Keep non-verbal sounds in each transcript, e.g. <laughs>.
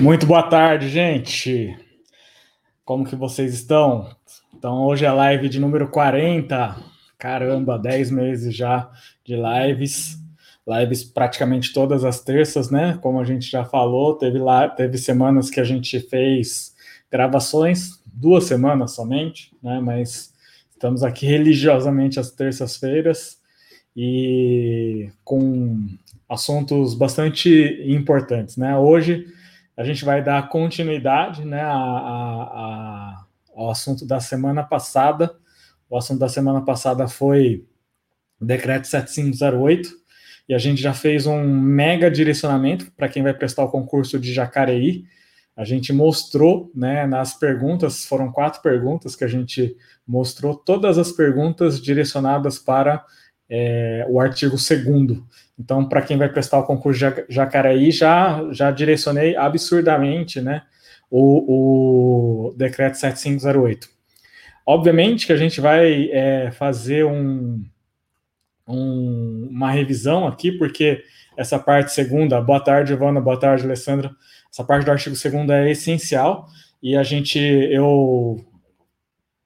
Muito boa tarde, gente. Como que vocês estão? Então, hoje é a live de número 40. Caramba, 10 meses já de lives. Lives praticamente todas as terças, né? Como a gente já falou, teve lá, teve semanas que a gente fez gravações, duas semanas somente, né? Mas estamos aqui religiosamente às terças-feiras e com assuntos bastante importantes, né? Hoje a gente vai dar continuidade, né, a, a, a, ao assunto da semana passada. O assunto da semana passada foi o decreto 7508 e a gente já fez um mega direcionamento para quem vai prestar o concurso de Jacareí. A gente mostrou, né, nas perguntas, foram quatro perguntas que a gente mostrou, todas as perguntas direcionadas para é, o artigo 2 então, para quem vai prestar o concurso de Jacareí, já, já direcionei absurdamente né, o, o decreto 7508. Obviamente que a gente vai é, fazer um, um, uma revisão aqui, porque essa parte segunda, boa tarde, Ivana, boa tarde, Alessandra, essa parte do artigo 2 é essencial, e a gente, eu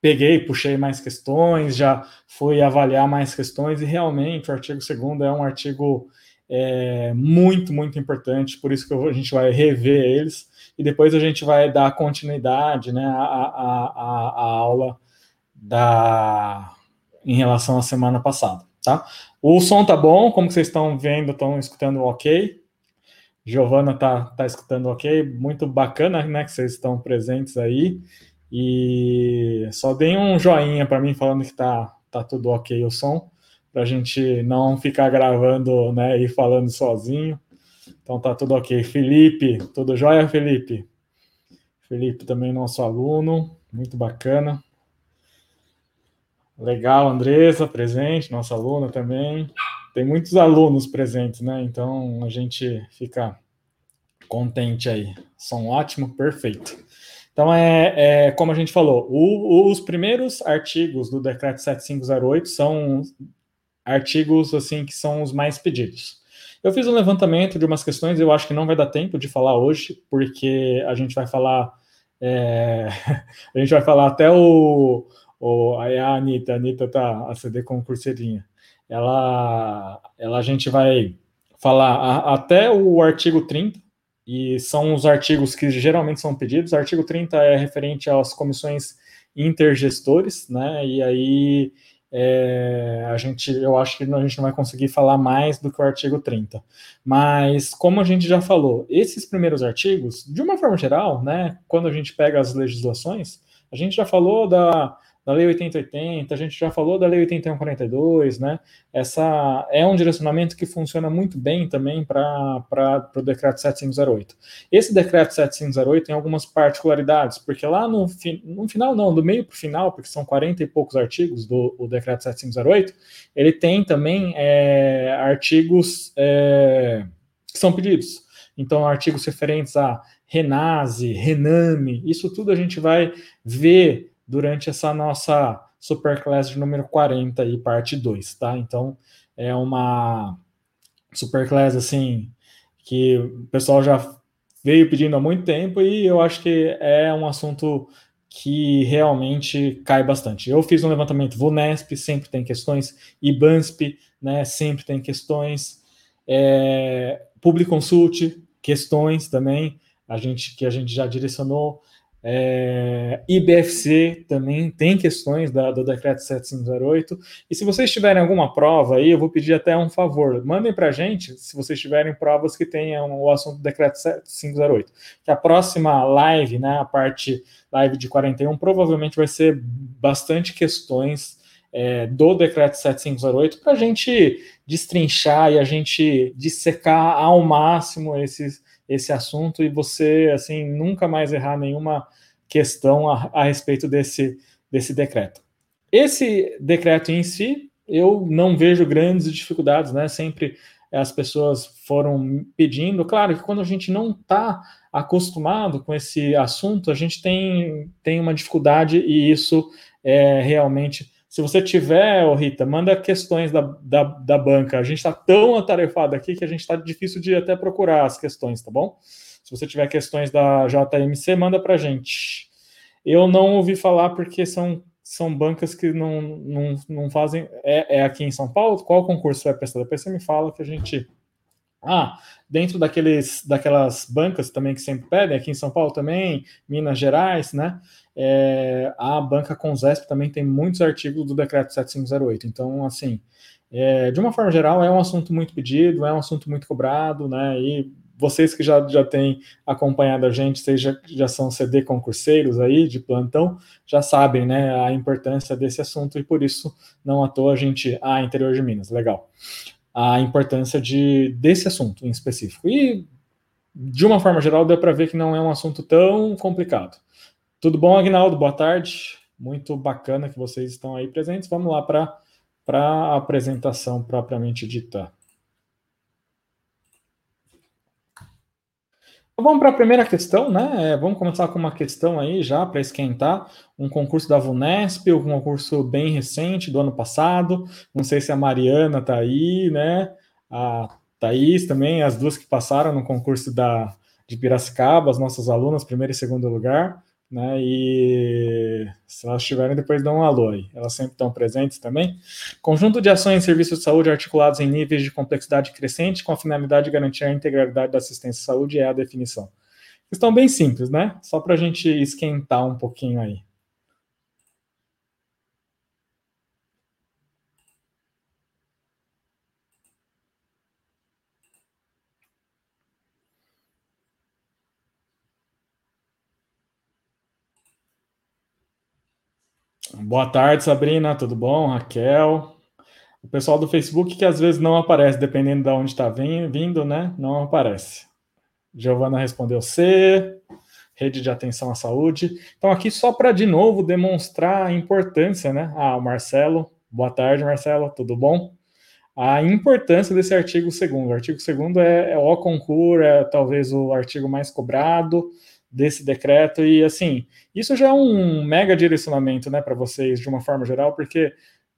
peguei, puxei mais questões, já fui avaliar mais questões, e realmente o artigo 2 é um artigo é, muito, muito importante, por isso que a gente vai rever eles, e depois a gente vai dar continuidade né, à, à, à, aula da, em relação à semana passada. Tá? O som tá bom, como vocês estão vendo, estão escutando ok. Giovana tá, tá escutando ok, muito bacana né, que vocês estão presentes aí. E só deem um joinha para mim falando que tá, tá tudo ok o som, para a gente não ficar gravando né, e falando sozinho. Então tá tudo ok. Felipe, tudo jóia, Felipe? Felipe também nosso aluno, muito bacana. Legal, Andressa presente, nossa aluna também. Tem muitos alunos presentes, né? Então a gente fica contente aí. Som ótimo, perfeito. Então, é, é como a gente falou, o, os primeiros artigos do decreto 7508 são artigos assim que são os mais pedidos. Eu fiz um levantamento de umas questões, eu acho que não vai dar tempo de falar hoje, porque a gente vai falar. É, <laughs> a gente vai falar até o. o aí a Anitta, a Anitta tá a CD. Ela, ela a gente vai falar a, até o artigo 30, e são os artigos que geralmente são pedidos. O artigo 30 é referente às comissões intergestores, né? E aí é, a gente, eu acho que a gente não vai conseguir falar mais do que o artigo 30. Mas, como a gente já falou, esses primeiros artigos, de uma forma geral, né, quando a gente pega as legislações, a gente já falou da da Lei 8080, a gente já falou da Lei 8142, né? Essa é um direcionamento que funciona muito bem também para o decreto 7508. Esse decreto 7508 tem algumas particularidades, porque lá no, fi, no final, não, do meio para o final, porque são 40 e poucos artigos do decreto 7508, ele tem também é, artigos é, que são pedidos. Então, artigos referentes a Renase, Rename, isso tudo a gente vai ver durante essa nossa Superclass de número 40 e parte 2, tá? Então, é uma Superclass, assim, que o pessoal já veio pedindo há muito tempo e eu acho que é um assunto que realmente cai bastante. Eu fiz um levantamento VUNESP, sempre tem questões, IBANSP, né, sempre tem questões, é, Public Consult, questões também, a gente que a gente já direcionou, é, IBFC também tem questões da, do decreto 7508. E se vocês tiverem alguma prova aí, eu vou pedir até um favor. Mandem para a gente se vocês tiverem provas que tenham o assunto do decreto 7508. Que a próxima live, né, a parte live de 41, provavelmente vai ser bastante questões é, do decreto 7508 para a gente destrinchar e a gente dissecar ao máximo esses esse assunto e você assim nunca mais errar nenhuma questão a, a respeito desse, desse decreto. Esse decreto em si, eu não vejo grandes dificuldades, né? Sempre as pessoas foram pedindo. Claro que quando a gente não está acostumado com esse assunto, a gente tem, tem uma dificuldade e isso é realmente se você tiver, oh Rita, manda questões da, da, da banca. A gente está tão atarefado aqui que a gente está difícil de até procurar as questões, tá bom? Se você tiver questões da JMC, manda para a gente. Eu não ouvi falar porque são, são bancas que não, não, não fazem. É, é aqui em São Paulo? Qual concurso vai prestar? Depois você me fala que a gente. Ah, dentro daqueles, daquelas bancas também que sempre pedem, aqui em São Paulo também, Minas Gerais, né? É, a banca Consesp também tem muitos artigos do decreto 7508. Então, assim, é, de uma forma geral, é um assunto muito pedido, é um assunto muito cobrado, né? E vocês que já, já têm acompanhado a gente, vocês já, já são CD concurseiros aí, de plantão, já sabem, né, a importância desse assunto e por isso, não à toa, a gente. Ah, interior de Minas, legal. A importância de, desse assunto em específico. E, de uma forma geral, deu para ver que não é um assunto tão complicado. Tudo bom, Agnaldo? Boa tarde. Muito bacana que vocês estão aí presentes. Vamos lá para a apresentação propriamente dita. Então, vamos para a primeira questão, né? É, vamos começar com uma questão aí já para esquentar. Um concurso da VUNESP, um concurso bem recente do ano passado. Não sei se a Mariana está aí, né? A Thaís também, as duas que passaram no concurso da, de Piracicaba, as nossas alunas, primeiro e segundo lugar né? E se elas estiverem, depois dão um alô aí. Elas sempre estão presentes também. Conjunto de ações e serviços de saúde articulados em níveis de complexidade crescente com a finalidade de garantir a integralidade da assistência à saúde é a definição. Estão bem simples, né? Só para a gente esquentar um pouquinho aí. Boa tarde, Sabrina, tudo bom? Raquel. O pessoal do Facebook que às vezes não aparece, dependendo de onde está vindo, né? Não aparece. Giovana respondeu C, rede de atenção à saúde. Então, aqui só para de novo demonstrar a importância, né? Ah, o Marcelo, boa tarde, Marcelo, tudo bom? A importância desse artigo segundo. O artigo segundo é, é o concurso, é talvez o artigo mais cobrado desse decreto e assim isso já é um mega direcionamento né para vocês de uma forma geral porque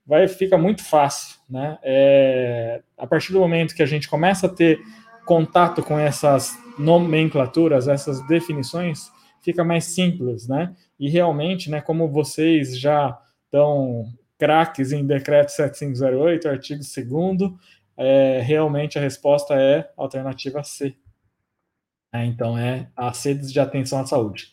vai fica muito fácil né? É, a partir do momento que a gente começa a ter contato com essas nomenclaturas essas definições fica mais simples né? E realmente né como vocês já estão craques em decreto 7508 artigo 2 é, realmente a resposta é alternativa C é, então, é as sedes de atenção à saúde.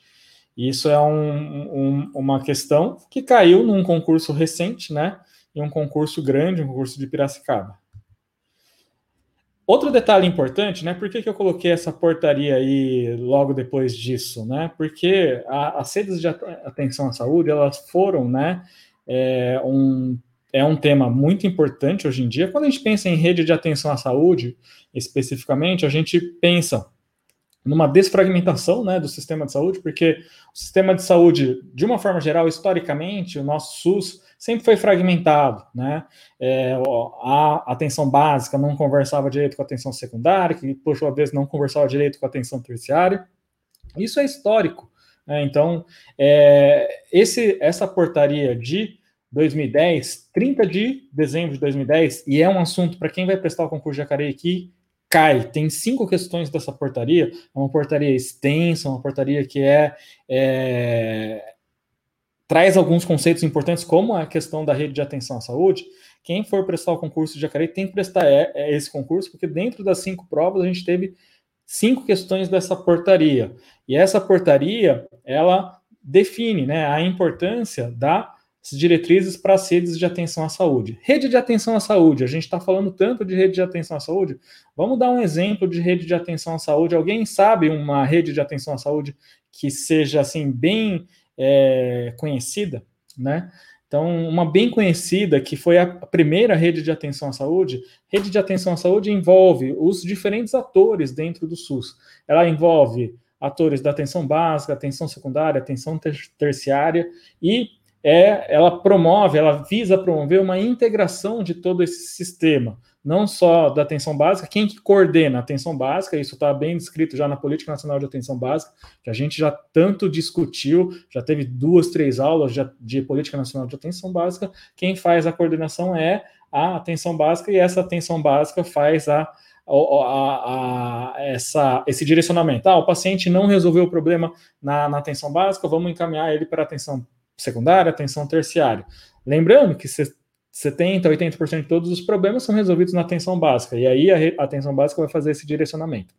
Isso é um, um, uma questão que caiu num concurso recente, né? Em um concurso grande, um concurso de Piracicaba. Outro detalhe importante, né? Por que, que eu coloquei essa portaria aí logo depois disso, né? Porque as sedes de atenção à saúde, elas foram, né? É um, é um tema muito importante hoje em dia. Quando a gente pensa em rede de atenção à saúde, especificamente, a gente pensa numa desfragmentação né, do sistema de saúde, porque o sistema de saúde, de uma forma geral, historicamente, o nosso SUS sempre foi fragmentado, né? É, a atenção básica não conversava direito com a atenção secundária, que por sua vez não conversava direito com a atenção terciária. Isso é histórico. Né? Então, é, esse, essa portaria de 2010, 30 de dezembro de 2010, e é um assunto para quem vai prestar o concurso de Jacareí aqui, cai. Tem cinco questões dessa portaria. É uma portaria extensa, uma portaria que é, é, traz alguns conceitos importantes, como a questão da rede de atenção à saúde. Quem for prestar o concurso de Jacareí tem que prestar é, é esse concurso, porque dentro das cinco provas a gente teve cinco questões dessa portaria. E essa portaria, ela define né, a importância da diretrizes para as redes de atenção à saúde. Rede de atenção à saúde, a gente está falando tanto de rede de atenção à saúde, vamos dar um exemplo de rede de atenção à saúde. Alguém sabe uma rede de atenção à saúde que seja assim bem é, conhecida, né? Então, uma bem conhecida, que foi a primeira rede de atenção à saúde, rede de atenção à saúde envolve os diferentes atores dentro do SUS. Ela envolve atores da atenção básica, atenção secundária, atenção ter terciária e é, ela promove, ela visa promover uma integração de todo esse sistema, não só da atenção básica, quem que coordena a atenção básica, isso está bem descrito já na Política Nacional de Atenção Básica, que a gente já tanto discutiu, já teve duas, três aulas de, Política Nacional de Atenção Básica, quem faz a coordenação é a atenção básica, e essa atenção básica faz a, a, a, essa, esse direcionamento. Ah, o paciente não resolveu o problema na, na atenção básica, vamos encaminhar ele para atenção secundária, atenção terciária. Lembrando que 70%, 80% de todos os problemas são resolvidos na atenção básica, e aí a, atenção básica vai fazer esse direcionamento.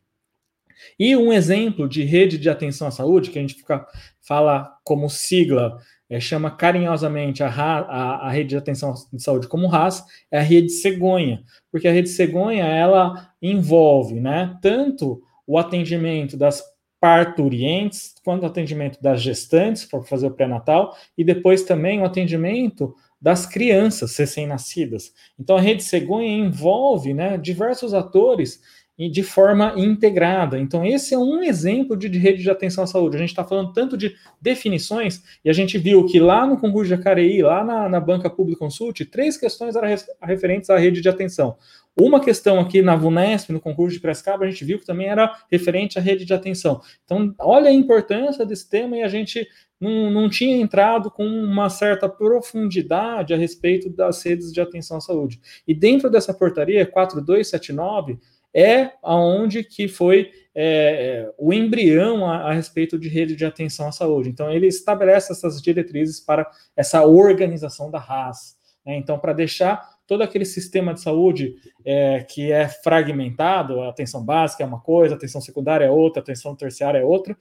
E um exemplo de rede de atenção à saúde, que a gente fica, fala como sigla é, chama carinhosamente a, a, a, rede de atenção de saúde como RAS, é a rede cegonha, porque a rede cegonha ela envolve né, tanto o atendimento das parturientes, quanto atendimento das gestantes, para fazer o pré-natal, e depois também o atendimento das crianças recém-nascidas. Então a rede cegonha envolve né, diversos atores de forma integrada. Então, esse é um exemplo de, de rede de atenção à saúde. A gente está falando tanto de definições, e a gente viu que lá no concurso de Jacareí, lá na, na Banca Pública Consult, três questões eram referentes à rede de atenção. Uma questão aqui na VUNESP, no concurso de Prescaba, a gente viu que também era referente à rede de atenção. Então, olha a importância desse tema e a gente não, não tinha entrado com uma certa profundidade a respeito das redes de atenção à saúde. E dentro dessa portaria 4279, é aonde que foi é, é, o embrião a, a, respeito de rede de atenção à saúde. Então, ele estabelece essas diretrizes para essa organização da RAS. Né? Então, para deixar todo aquele sistema de saúde é, que é fragmentado, a atenção básica é uma coisa, a atenção secundária é outra, a atenção terciária é outra,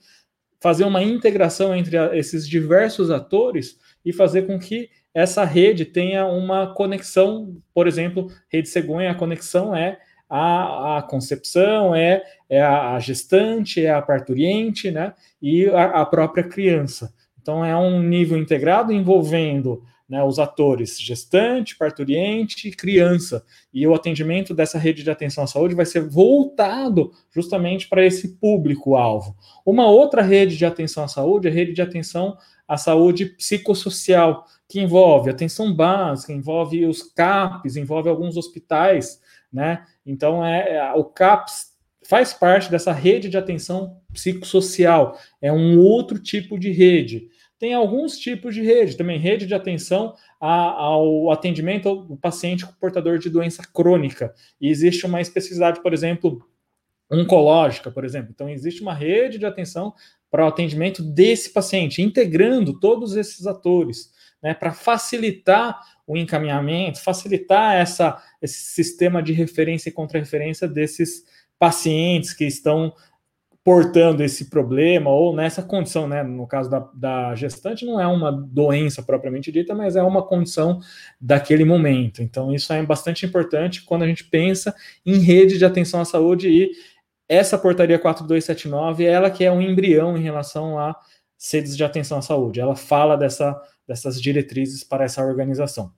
fazer uma integração entre a, esses diversos atores e fazer com que essa rede tenha uma conexão, por exemplo, rede cegonha, a conexão é a, a concepção, é, é a gestante, é a parturiente, né? E a, a própria criança. Então, é um nível integrado envolvendo né, os atores gestante, parturiente e criança. E o atendimento dessa rede de atenção à saúde vai ser voltado justamente para esse público-alvo. Uma outra rede de atenção à saúde é a rede de atenção à saúde psicossocial, que envolve atenção básica, envolve os CAPs, envolve alguns hospitais, né? Então, é, é, o CAPS faz parte dessa rede de atenção psicossocial, é um outro tipo de rede. Tem alguns tipos de rede, também rede de atenção a, ao atendimento ao paciente portador de doença crônica. E existe uma especificidade, por exemplo, oncológica, por exemplo. Então, existe uma rede de atenção para o atendimento desse paciente, integrando todos esses atores, né, para facilitar o encaminhamento, facilitar essa, esse sistema de referência e contra-referência desses pacientes que estão portando esse problema ou nessa condição, né? No caso da, da, gestante, não é uma doença propriamente dita, mas é uma condição daquele momento. Então, isso é bastante importante quando a gente pensa em rede de atenção à saúde e essa portaria 4279 é ela que é um embrião em relação a sedes de atenção à saúde. Ela fala dessa, dessas diretrizes para essa organização.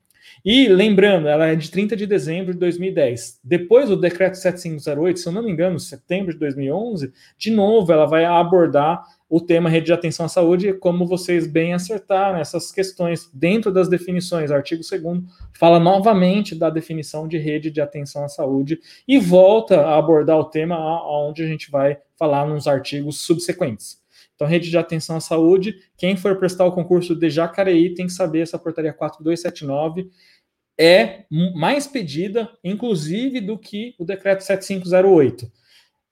E lembrando, ela é de 30 de dezembro de 2010. Depois do decreto 7508, se eu não me engano, setembro de 2011, de novo ela vai abordar o tema rede de atenção à saúde, como vocês bem acertaram essas questões dentro das definições. Artigo 2 fala novamente da definição de rede de atenção à saúde e volta a abordar o tema onde a gente vai falar nos artigos subsequentes. Então, rede de atenção à saúde, quem for prestar o concurso de Jacareí tem que saber essa portaria 4279 é mais pedida, inclusive, do que o decreto 7508.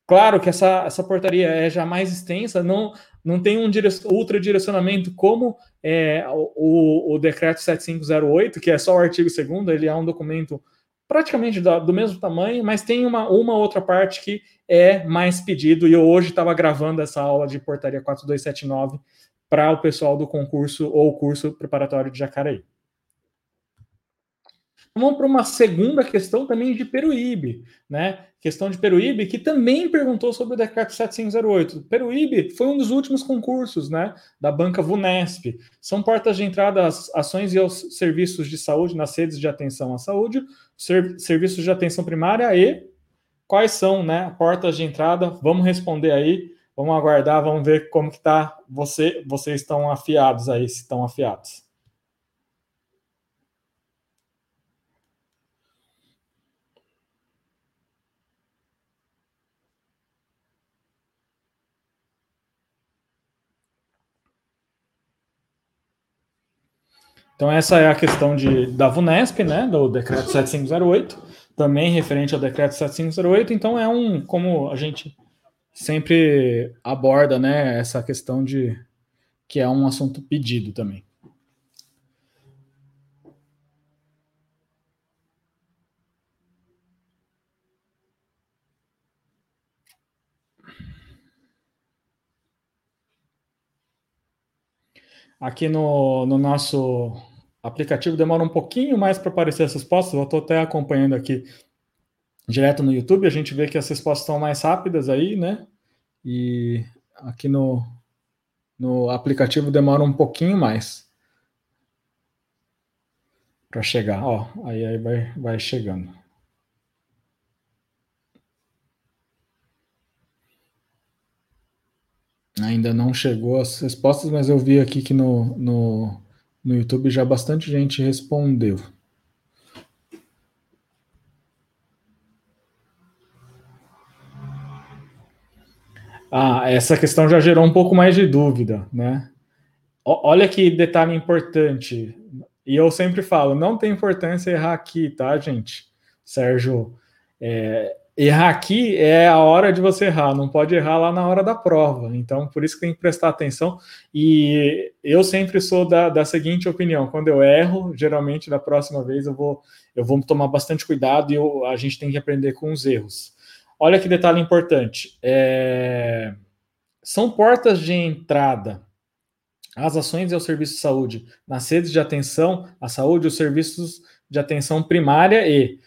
Claro que essa, essa portaria é já mais extensa, não, não tem um dire, ultra direcionamento como é, o, o decreto 7508, que é só o artigo 2 ele é um documento praticamente do, do mesmo tamanho, mas tem uma, uma outra parte que é mais pedido, e eu hoje estava gravando essa aula de portaria 4279 para o pessoal do concurso ou curso preparatório de Jacareí. Vamos para uma segunda questão também de Peruíbe, né? Questão de Peruíbe, que também perguntou sobre o decreto 7508. Peruíbe foi um dos últimos concursos, né, da banca VUNESP. São portas de entrada às ações e aos serviços de saúde nas redes de atenção à saúde, serviços de atenção primária e quais são, né, portas de entrada? Vamos responder aí, vamos aguardar, vamos ver como que tá você, vocês estão afiados aí, se estão afiados. Então, essa é a questão de, da VUNESP, né, do decreto 7508. também referente ao decreto 7508, então é um, como a gente sempre aborda, né, essa questão de que é um assunto pedido também. Aqui no, no nosso aplicativo demora um pouquinho mais para aparecer as respostas. Eu estou até acompanhando aqui direto no YouTube. A gente vê que as respostas estão mais rápidas aí, né? E aqui no, no aplicativo demora um pouquinho mais para chegar. Ó, aí, aí vai, vai chegando. Ainda não chegou as respostas, mas eu vi aqui que no, no no YouTube já bastante gente respondeu. Ah, essa questão já gerou um pouco mais de dúvida, né? Olha que detalhe importante. E eu sempre falo, não tem importância errar aqui, tá, gente? Sérgio, é, errar aqui é a hora de você errar, não pode errar lá na hora da prova. Então, por isso que tem que prestar atenção. E eu sempre sou da, da seguinte opinião: quando eu erro, geralmente da próxima vez eu vou, eu vou tomar bastante cuidado e eu, a gente tem que aprender com os erros. Olha que detalhe importante: é, são portas de entrada. As ações e o serviço de saúde nas redes de atenção à saúde, os serviços de atenção primária e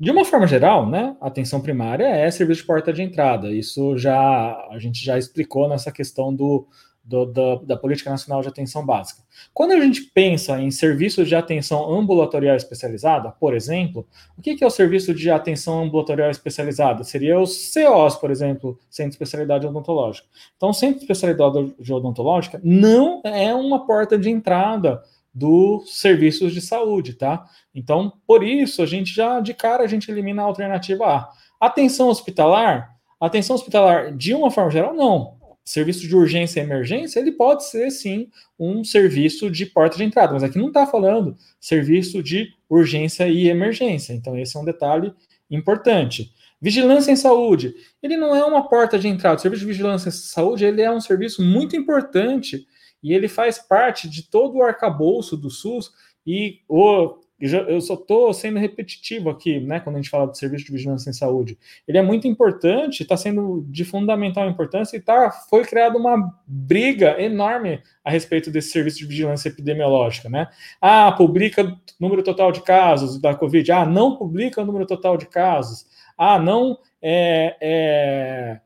de uma forma geral, né, a atenção primária é serviço de porta de entrada. Isso já a gente já explicou nessa questão do, do, da, da, Política Nacional de Atenção Básica. Quando a gente pensa em serviços de atenção ambulatorial especializada, por exemplo, o que, que é o serviço de atenção ambulatorial especializada? Seria os COs, por exemplo, Centro de Especialidade Odontológica. Então, Centro de Especialidade Odontológica não é uma porta de entrada dos serviços de saúde, tá? Então, por isso, a gente já de cara a gente elimina a alternativa A. Atenção hospitalar, atenção hospitalar de uma forma geral, não. Serviço de urgência e emergência, ele pode ser sim um serviço de porta de entrada, mas aqui não está falando serviço de urgência e emergência. Então, esse é um detalhe importante. Vigilância em saúde, ele não é uma porta de entrada. O serviço de vigilância em saúde, ele é um serviço muito importante e ele faz parte de todo o arcabouço do SUS e o eu só estou sendo repetitivo aqui, né, quando a gente fala de serviço de vigilância em saúde. Ele é muito importante, está sendo de fundamental importância e tá, foi criada uma briga enorme a respeito desse serviço de vigilância epidemiológica, né? Ah, publica número total de casos da Covid. Ah, não publica o número total de casos. Ah, não é, é...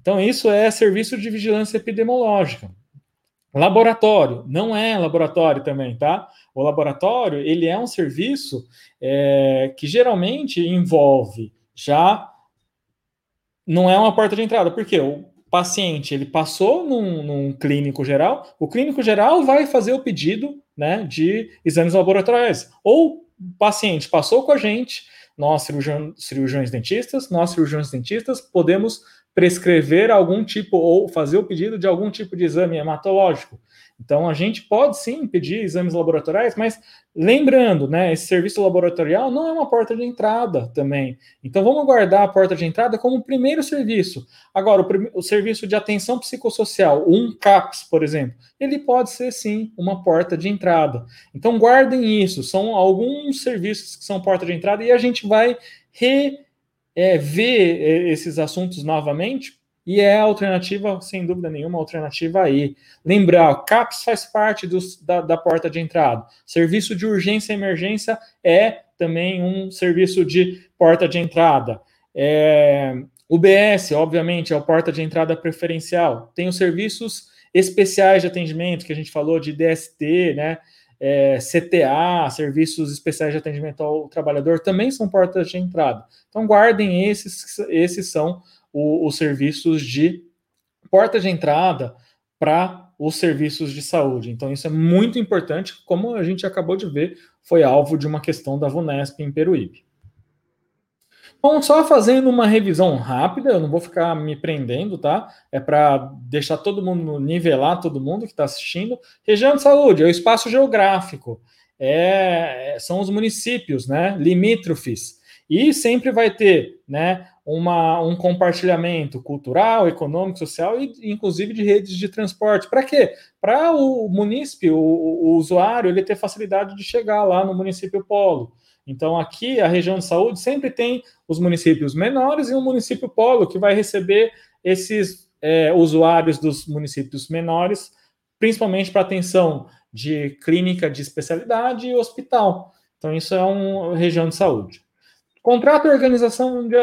Então, isso é serviço de vigilância epidemiológica. Laboratório, não é laboratório também, tá? O laboratório, ele é um serviço é, que geralmente envolve já não é uma porta de entrada, porque o paciente ele passou num, num, clínico geral, o clínico geral vai fazer o pedido né, de exames laboratoriais. Ou o paciente passou com a gente, nós cirurgião, cirurgiões dentistas, nós cirurgiões dentistas podemos prescrever algum tipo ou fazer o pedido de algum tipo de exame hematológico. Então, a gente pode sim pedir exames laboratoriais, mas lembrando, né, esse serviço laboratorial não é uma porta de entrada também. Então, vamos guardar a porta de entrada como o primeiro serviço. Agora, o, o serviço de atenção psicossocial, um CAPS, por exemplo, ele pode ser sim uma porta de entrada. Então, guardem isso. São alguns serviços que são porta de entrada e a gente vai re é, ver é, esses assuntos novamente e é a alternativa, sem dúvida nenhuma, alternativa aí. Lembrar, o CAPS faz parte dos, da, da, porta de entrada. Serviço de urgência e emergência é também um serviço de porta de entrada. É, UBS, obviamente, é a porta de entrada preferencial. Tem os serviços especiais de atendimento, que a gente falou de DST, né? É, CTA, Serviços Especiais de Atendimento ao Trabalhador, também são portas de entrada. Então, guardem esses, esses são o, os serviços de porta de entrada para os serviços de saúde. Então, isso é muito importante, como a gente acabou de ver, foi alvo de uma questão da VUNESP em Peruíbe. Bom, só fazendo uma revisão rápida, eu não vou ficar me prendendo, tá? É para deixar todo mundo, nivelar todo mundo que está assistindo. Região de saúde é o espaço geográfico, é, são os municípios, né? Limítrofes. E sempre vai ter né, uma, um compartilhamento cultural, econômico, social e inclusive de redes de transporte. Para quê? Para o munícipe, o, o, usuário, ele ter facilidade de chegar lá no município polo. Então, aqui, a região de saúde sempre tem os municípios menores e um município polo que vai receber esses é, usuários dos municípios menores, principalmente para atenção de clínica de especialidade e hospital. Então, isso é uma região de saúde. Contrato organização de,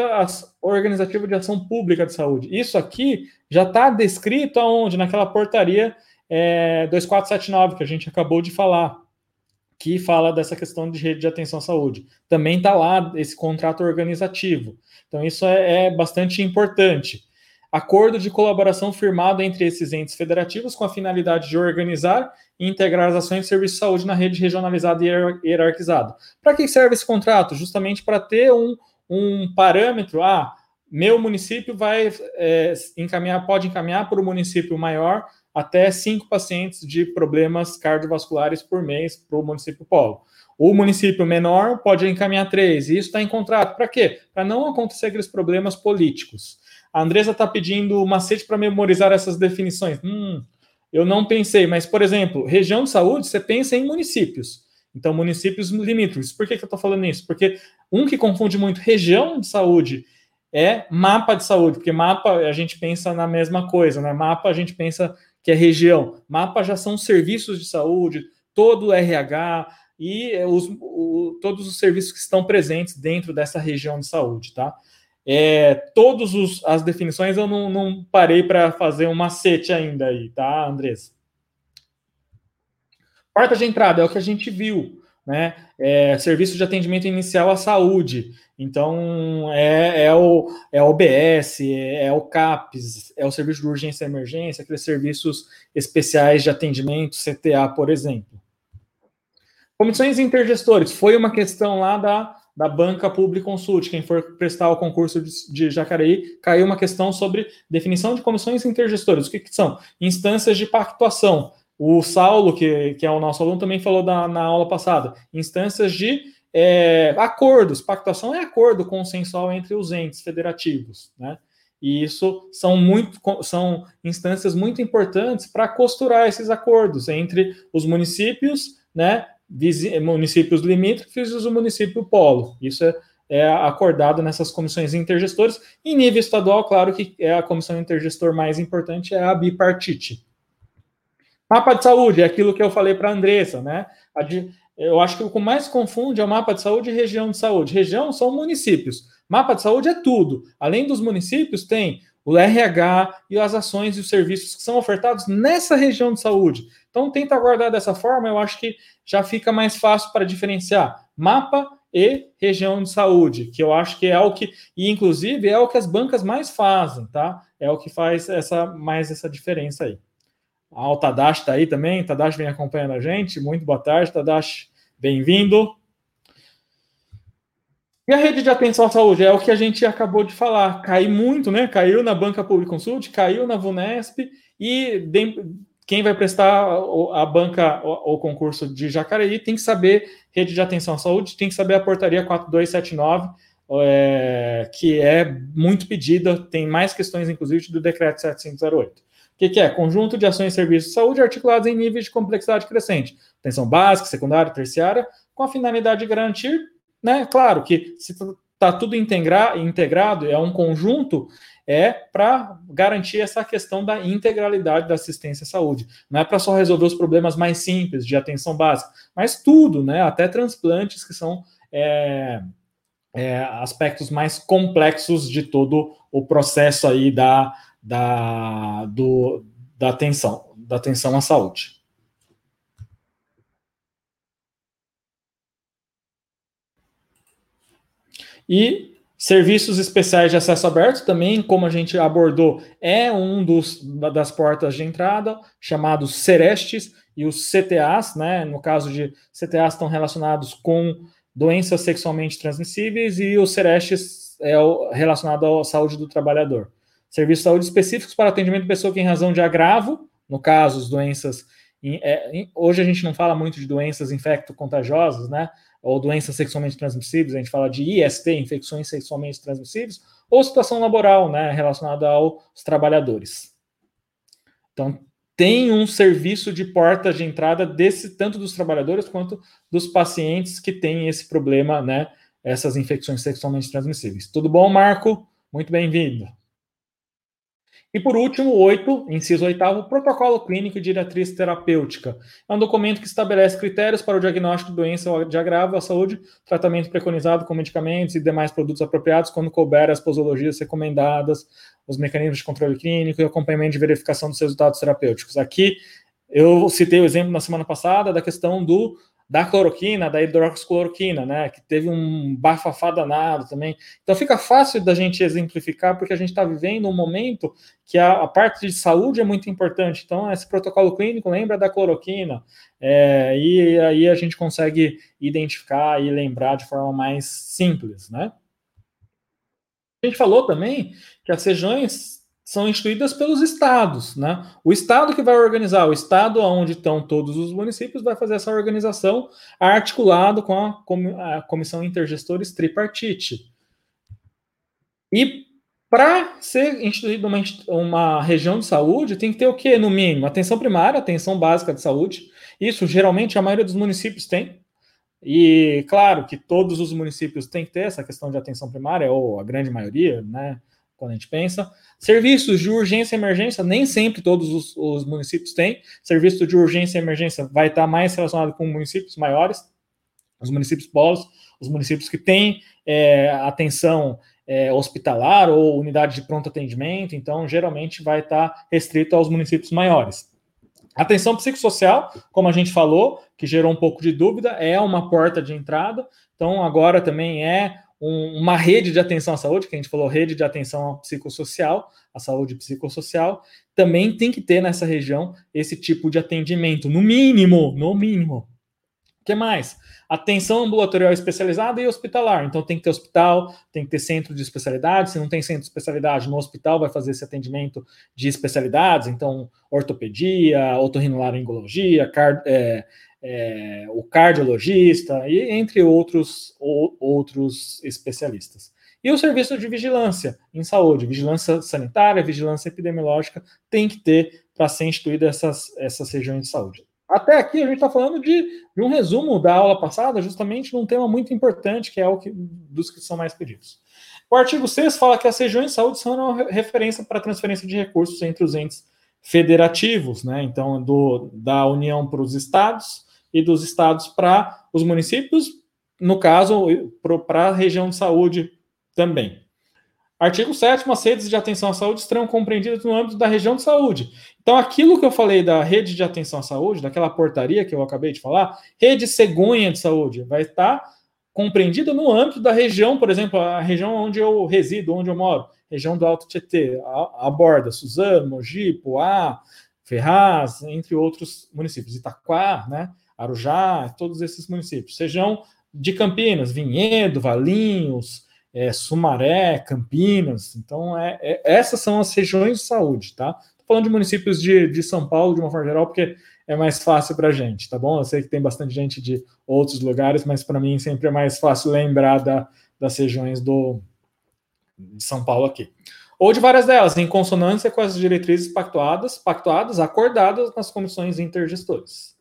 organizativo de ação pública de saúde. Isso aqui já está descrito aonde? Naquela portaria é, 2479 que a gente acabou de falar, que fala dessa questão de rede de atenção à saúde. Também está lá esse contrato organizativo. Então, isso é, é bastante importante acordo de colaboração firmado entre esses entes federativos com a finalidade de organizar e integrar as ações de serviço de saúde na rede regionalizada e hierarquizada. Para que serve esse contrato? Justamente para ter um, um parâmetro. Ah, meu município vai é, encaminhar, pode encaminhar para o município maior até cinco pacientes de problemas cardiovasculares por mês para o município polo. O município menor pode encaminhar três, e isso está em contrato. Para quê? Para não acontecer aqueles problemas políticos. A Andresa está pedindo o macete para memorizar essas definições. Hum, eu não pensei, mas, por exemplo, região de saúde, você pensa em municípios. Então, municípios limítrofes. Por que, que eu estou falando isso? Porque um que confunde muito região de saúde é mapa de saúde, porque mapa a gente pensa na mesma coisa, né? Mapa a gente pensa que é região. Mapa já são serviços de saúde, todo o RH e os, o, todos os serviços que estão presentes dentro dessa região de saúde, tá? É, todas as definições eu não, não parei para fazer um macete ainda aí, tá, Andressa? Porta de entrada é o que a gente viu, né? É, serviço de atendimento inicial à saúde. Então, é, é o, é o OBS, é, é, o CAPS, é o serviço de urgência e emergência, aqueles serviços especiais de atendimento, CTA, por exemplo. Comissões intergestores, foi uma questão lá da da banca Public Consult, quem for prestar o concurso de, de Jacareí, caiu uma questão sobre definição de comissões intergestoras. O que, que são? Instâncias de pactuação. O Saulo, que, que é o nosso aluno, também falou da, na aula passada. Instâncias de é, acordos. Pactuação é acordo consensual entre os entes federativos, né? E isso são, muito, são instâncias muito importantes para costurar esses acordos entre os municípios, né, municípios limítrofes e o município polo. Isso é, é acordado nessas comissões intergestoras. Em nível estadual, claro que é a comissão intergestor mais importante é a bipartite. Mapa de saúde é aquilo que eu falei para a Andressa, né? Eu acho que o que mais confunde é o mapa de saúde e região de saúde. Região são municípios. Mapa de saúde é tudo. Além dos municípios, tem o RH e as ações e os serviços que são ofertados nessa região de saúde. Então, tenta guardar dessa forma, eu acho que já fica mais fácil para diferenciar mapa e região de saúde, que eu acho que é o que, e inclusive é o que as bancas mais fazem, tá? É o que faz essa mais essa diferença aí. Ah, o Tadashi está aí também, Tadashi vem acompanhando a gente, muito boa tarde, Tadashi, bem-vindo. E a rede de atenção à saúde é o que a gente acabou de falar, caiu muito, né? Caiu na Banca Public Consult, caiu na Vunesp e quem vai prestar a banca, o, concurso de Jacareí, tem que saber rede de atenção à saúde, tem que saber a portaria 4279, é, que é muito pedida, tem mais questões, inclusive, do decreto 708. O que, que, é? Conjunto de ações e serviços de saúde articulados em níveis de complexidade crescente. Atenção básica, secundária, terciária, com a finalidade de garantir, né? Claro que se está tudo integra, integrado, é um conjunto, é para garantir essa questão da integralidade da assistência à saúde. Não é para só resolver os problemas mais simples de atenção básica, mas tudo, né? Até transplantes que são é, é, aspectos mais complexos de todo o processo aí da, da, do, da atenção, da atenção à saúde. E Serviços especiais de acesso aberto também, como a gente abordou, é um dos das portas de entrada, chamados Serestes e os CTAs, né? No caso de CTAs estão relacionados com doenças sexualmente transmissíveis e os Serestes é relacionado à saúde do trabalhador. Serviços de saúde específicos para atendimento de pessoa que em razão de agravo, no caso, as doenças. É, hoje a gente não fala muito de doenças infecto-contagiosas, né? ou doenças sexualmente transmissíveis, a gente fala de IST, infecções sexualmente transmissíveis, ou situação laboral, né, relacionada aos trabalhadores. Então, tem um serviço de porta de entrada desse tanto dos trabalhadores quanto dos pacientes que têm esse problema, né, essas infecções sexualmente transmissíveis. Tudo bom, Marco? Muito bem-vindo. E por último, oito, inciso oitavo, protocolo clínico e diretriz terapêutica. É um documento que estabelece critérios para o diagnóstico de doença ou de agravo à saúde, tratamento preconizado com medicamentos e demais produtos apropriados quando couber as posologias recomendadas, os mecanismos de controle clínico e acompanhamento de verificação dos resultados terapêuticos. Aqui eu citei o exemplo na semana passada da questão do da cloroquina, da hidroxicloroquina, né, que teve um bafafá danado também. Então fica fácil da gente exemplificar, porque a gente está vivendo um momento que a, a, parte de saúde é muito importante. Então, esse protocolo clínico lembra da cloroquina, é, e aí a gente consegue identificar e lembrar de forma mais simples, né? A gente falou também que as regiões são instituídas pelos estados, né? O estado que vai organizar, o estado onde estão todos os municípios vai fazer essa organização articulado com a, comissão intergestores tripartite. E para ser instituída uma, uma região de saúde, tem que ter o quê, no mínimo? Atenção primária, atenção básica de saúde. Isso geralmente a maioria dos municípios tem. E claro que todos os municípios têm que ter essa questão de atenção primária, ou a grande maioria, né? Quando a gente pensa. Serviços de urgência e emergência, nem sempre todos os, os, municípios têm. Serviço de urgência e emergência vai estar mais relacionado com municípios maiores, os municípios polos, os municípios que têm é, atenção é, hospitalar ou unidade de pronto atendimento, então geralmente vai estar restrito aos municípios maiores. Atenção psicossocial, como a gente falou, que gerou um pouco de dúvida, é uma porta de entrada, então agora também é um, uma rede de atenção à saúde, que a gente falou rede de atenção psicossocial, a saúde psicossocial, também tem que ter nessa região esse tipo de atendimento, no mínimo, no mínimo. O que mais? Atenção ambulatorial especializada e hospitalar. Então tem que ter hospital, tem que ter centro de especialidade. Se não tem centro de especialidade, no hospital vai fazer esse atendimento de especialidades. Então, ortopedia, otorrinolaringologia, card, é, é, o cardiologista e entre outros, ou, outros especialistas. E o serviço de vigilância em saúde, vigilância sanitária, vigilância epidemiológica, tem que ter para ser instituída essas, essas regiões de saúde. Até aqui a gente está falando de, de, um resumo da aula passada, justamente num tema muito importante, que é o que, dos que são mais pedidos. O artigo 6 fala que as regiões de saúde são uma referência para transferência de recursos entre os entes federativos, né? Então, do, da União para os estados e dos estados para os municípios, no caso, para a região de saúde também. Artigo 7 as redes de atenção à saúde estarão compreendidas no âmbito da região de saúde. Então, aquilo que eu falei da rede de atenção à saúde, daquela portaria que eu acabei de falar, rede cegonha de saúde, vai estar compreendida no âmbito da região, por exemplo, a região onde eu resido, onde eu moro, região do Alto Tietê, a, a Borda, Suzano, Mogi, Poá, Ferraz, entre outros municípios, Itaquá, né, Arujá, todos esses municípios. Região de Campinas, Vinhedo, Valinhos, é, Sumaré, Campinas. Então, é, é, essas são as regiões de saúde, tá? Tô falando de municípios de, de São Paulo, de uma forma geral, porque é mais fácil para a gente, tá bom? Eu sei que tem bastante gente de outros lugares, mas para mim sempre é mais fácil lembrar da, das regiões do, de São Paulo aqui. Ou de várias delas, em consonância com as diretrizes pactuadas, pactuadas, acordadas nas comissões intergestores.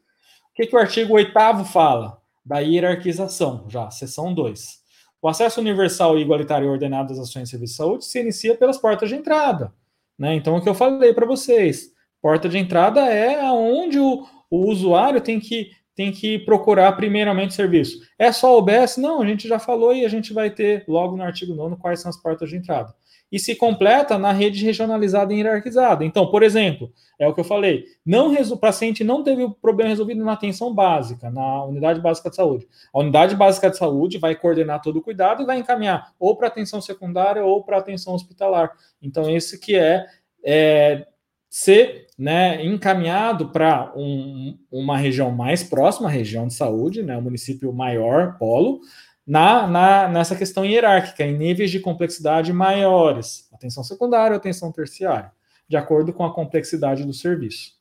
O que, que o artigo 8 fala? Da hierarquização, já, seção 2. O acesso universal e igualitário e ordenado às ações de serviço de saúde se inicia pelas portas de entrada. Né? Então, o que eu falei para vocês, porta de entrada é aonde o, o usuário tem que, tem que procurar primeiramente o serviço. É só o OBS? Não, a gente já falou e a gente vai ter logo no artigo 9 quais são as portas de entrada e se completa na rede regionalizada e hierarquizada. Então, por exemplo, é o que eu falei, não o paciente não teve o problema resolvido na atenção básica, na unidade básica de saúde. A unidade básica de saúde vai coordenar todo o cuidado e vai encaminhar ou para atenção secundária ou para atenção hospitalar. Então, esse que é, é ser né, encaminhado para um, uma região mais próxima, região de saúde, né, município maior, polo, na, na, nessa questão hierárquica, em níveis de complexidade maiores, atenção secundária atenção terciária, de acordo com a complexidade do serviço.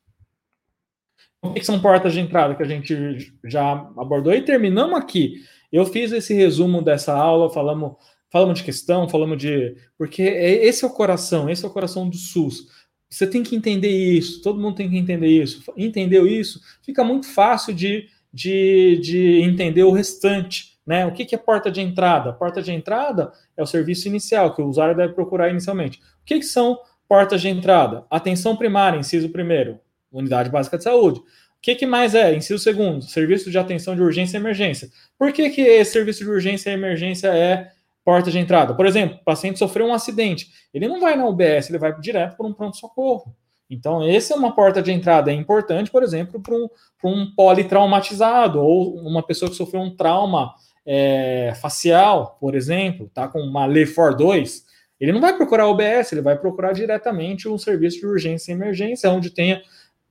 O que são portas de entrada que a gente já abordou? E terminamos aqui. Eu fiz esse resumo dessa aula, falamos, falamos de questão, falamos de. Porque é, esse é o coração, esse é o coração do SUS. Você tem que entender isso, todo mundo tem que entender isso. Entendeu isso? Fica muito fácil de, de, de entender o restante. Né? O que, que é porta de entrada? Porta de entrada é o serviço inicial, que o usuário deve procurar inicialmente. O que, que são portas de entrada? Atenção primária, inciso primeiro, unidade básica de saúde. O que, que mais é? Inciso segundo, serviço de atenção de urgência e emergência. Por que, que esse serviço de urgência e emergência é porta de entrada. Por exemplo, o paciente sofreu um acidente, ele não vai na UBS, ele vai direto para um pronto-socorro. Então, essa é uma porta de entrada é importante, por exemplo, para um, um politraumatizado ou uma pessoa que sofreu um trauma é, facial, por exemplo, tá com uma LEFOR 2, ele não vai procurar a UBS, ele vai procurar diretamente um serviço de urgência e emergência, onde tenha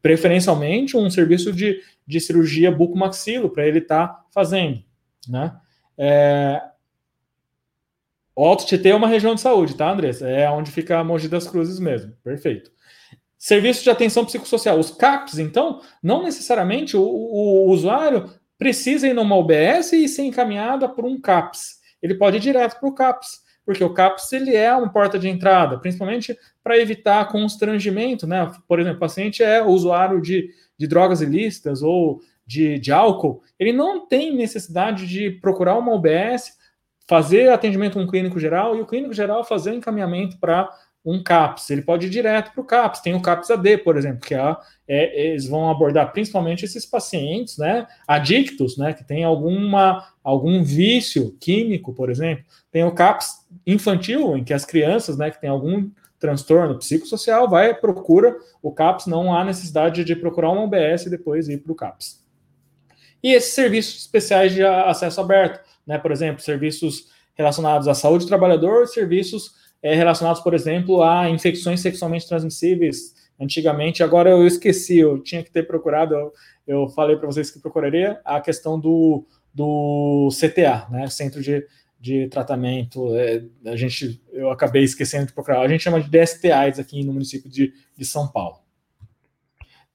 preferencialmente um serviço de, de cirurgia bucomaxilo para ele estar tá fazendo, né? É, o Alto Tietê é uma região de saúde, tá, Andressa? É onde fica a Mogi das Cruzes mesmo. Perfeito. Serviço de atenção psicossocial. Os CAPs, então, não necessariamente o, o usuário precisa ir numa UBS e ser encaminhada por um CAPS. Ele pode ir direto para o CAPS, porque o CAPS ele é uma porta de entrada, principalmente para evitar constrangimento, né? Por exemplo, o paciente é usuário de, de drogas ilícitas ou de, de álcool, ele não tem necessidade de procurar uma UBS fazer atendimento com um clínico geral e o clínico geral fazer o encaminhamento para um CAPS. Ele pode ir direto para o CAPS. Tem o CAPS AD, por exemplo, que é, é, eles vão abordar principalmente esses pacientes, né, adictos, né, que tem alguma algum vício químico, por exemplo. Tem o CAPS infantil, em que as crianças, né, que tem algum transtorno psicossocial, vai procura o CAPS, não há necessidade de procurar uma UBS e depois ir para o CAPS. E esses serviços especiais de acesso aberto, né? Por exemplo, serviços relacionados à saúde do trabalhador, serviços é, relacionados, por exemplo, a infecções sexualmente transmissíveis. Antigamente, agora eu esqueci, eu tinha que ter procurado, eu, eu falei para vocês que procuraria a questão do, do CTA, né? Centro de, de Tratamento. É, a gente, eu acabei esquecendo de procurar. A gente chama de DSTAs aqui no município de, de São Paulo.